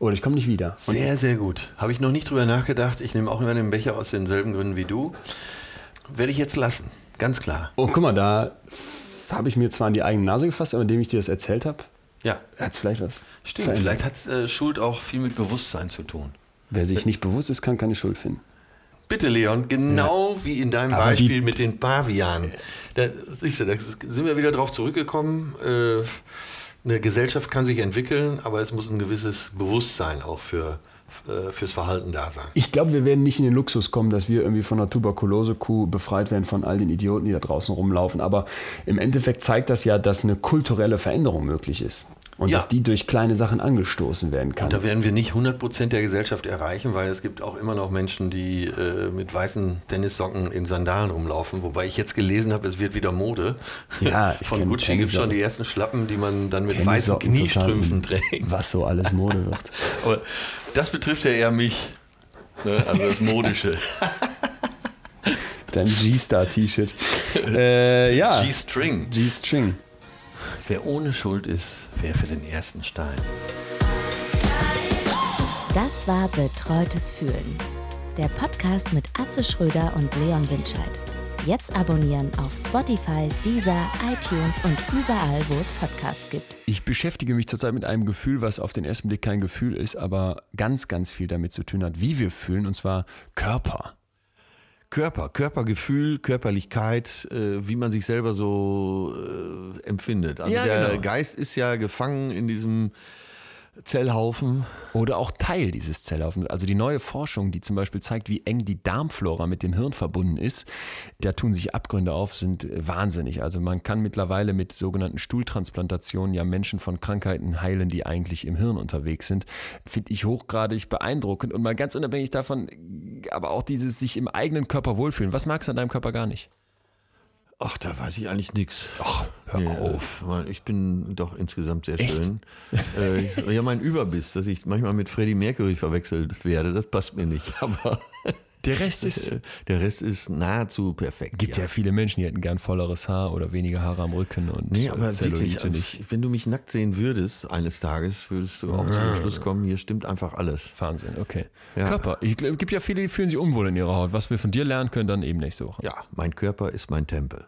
Oder ich komme nicht wieder. Und Sehr, sehr gut. Habe ich noch nicht drüber nachgedacht. Ich nehme auch immer den Becher aus denselben Gründen wie du. Werde ich jetzt lassen. Ganz klar. oh, guck mal, da habe ich mir zwar an die eigene Nase gefasst, aber indem ich dir das erzählt habe, Ja, hat es vielleicht was. stimmt. verändert. Vielleicht hat äh, Schuld auch viel mit Bewusstsein zu tun. Wer sich nicht bewusst ist, kann keine Schuld finden. Bitte, Leon, genau wie in deinem Aber Beispiel mit den Pavianen. Da, siehst du, da sind wir wieder drauf zurückgekommen. Äh, eine Gesellschaft kann sich entwickeln, aber es muss ein gewisses Bewusstsein auch für, fürs Verhalten da sein. Ich glaube, wir werden nicht in den Luxus kommen, dass wir irgendwie von einer Tuberkulose-Kuh befreit werden von all den Idioten, die da draußen rumlaufen. Aber im Endeffekt zeigt das ja, dass eine kulturelle Veränderung möglich ist. Und Ja. dass die durch kleine Sachen angestoßen werden kann. Und da werden wir nicht 100% der Gesellschaft erreichen, weil es gibt auch immer noch Menschen, die äh, mit weißen Tennissocken in Sandalen rumlaufen. Wobei ich jetzt gelesen habe, es wird wieder Mode. Ja, ich Von Gucci gibt es schon die ersten Schlappen, die man dann mit weißen Kniestrümpfen trägt. Was so alles Mode wird. Aber das betrifft ja eher mich. Ne? Also das Modische. Dein G-Star-T-Shirt. äh, ja. G-String. G-String. Wer ohne Schuld ist, wer für den ersten Stein. Das war Betreutes Fühlen. Der Podcast mit Atze Schröder und Leon Winscheid. Jetzt abonnieren auf Spotify, Deezer, iTunes und überall, wo es Podcasts gibt. Ich beschäftige mich zurzeit mit einem Gefühl, was auf den ersten Blick kein Gefühl ist, aber ganz, ganz viel damit zu tun hat, wie wir fühlen, und zwar Körper. Körper, Körpergefühl, Körperlichkeit, äh, wie man sich selber so äh, empfindet. Also Ja, der genau. Geist ist ja gefangen in diesem Zellhaufen. Oder auch Teil dieses Zellhaufens. Also die neue Forschung, die zum Beispiel zeigt, wie eng die Darmflora mit dem Hirn verbunden ist, da tun sich Abgründe auf, sind wahnsinnig. Also man kann mittlerweile mit sogenannten Stuhltransplantationen ja Menschen von Krankheiten heilen, die eigentlich im Hirn unterwegs sind. Finde ich hochgradig beeindruckend und mal ganz unabhängig davon, aber auch dieses sich im eigenen Körper wohlfühlen. Was magst du an deinem Körper gar nicht? Ach, da weiß ich eigentlich nichts. Ach, hör auf. äh, Ich bin doch insgesamt sehr schön. Äh, ja, mein Überbiss, dass ich manchmal mit Freddie Mercury verwechselt werde, das passt mir nicht. Aber Der Rest ist. äh, der Rest ist nahezu perfekt. Gibt ja. viele Menschen, die hätten gern volleres Haar oder weniger Haare am Rücken und Nee, äh, aber wirklich, Zellulite nicht. wenn du mich nackt sehen würdest, eines Tages, würdest du auch zum Schluss kommen, hier stimmt einfach alles. Wahnsinn, okay. Ja. Körper. Es gibt ja viele, die fühlen sich unwohl in ihrer Haut. Was wir von dir lernen können, dann eben nächste Woche. Ja, mein Körper ist mein Tempel.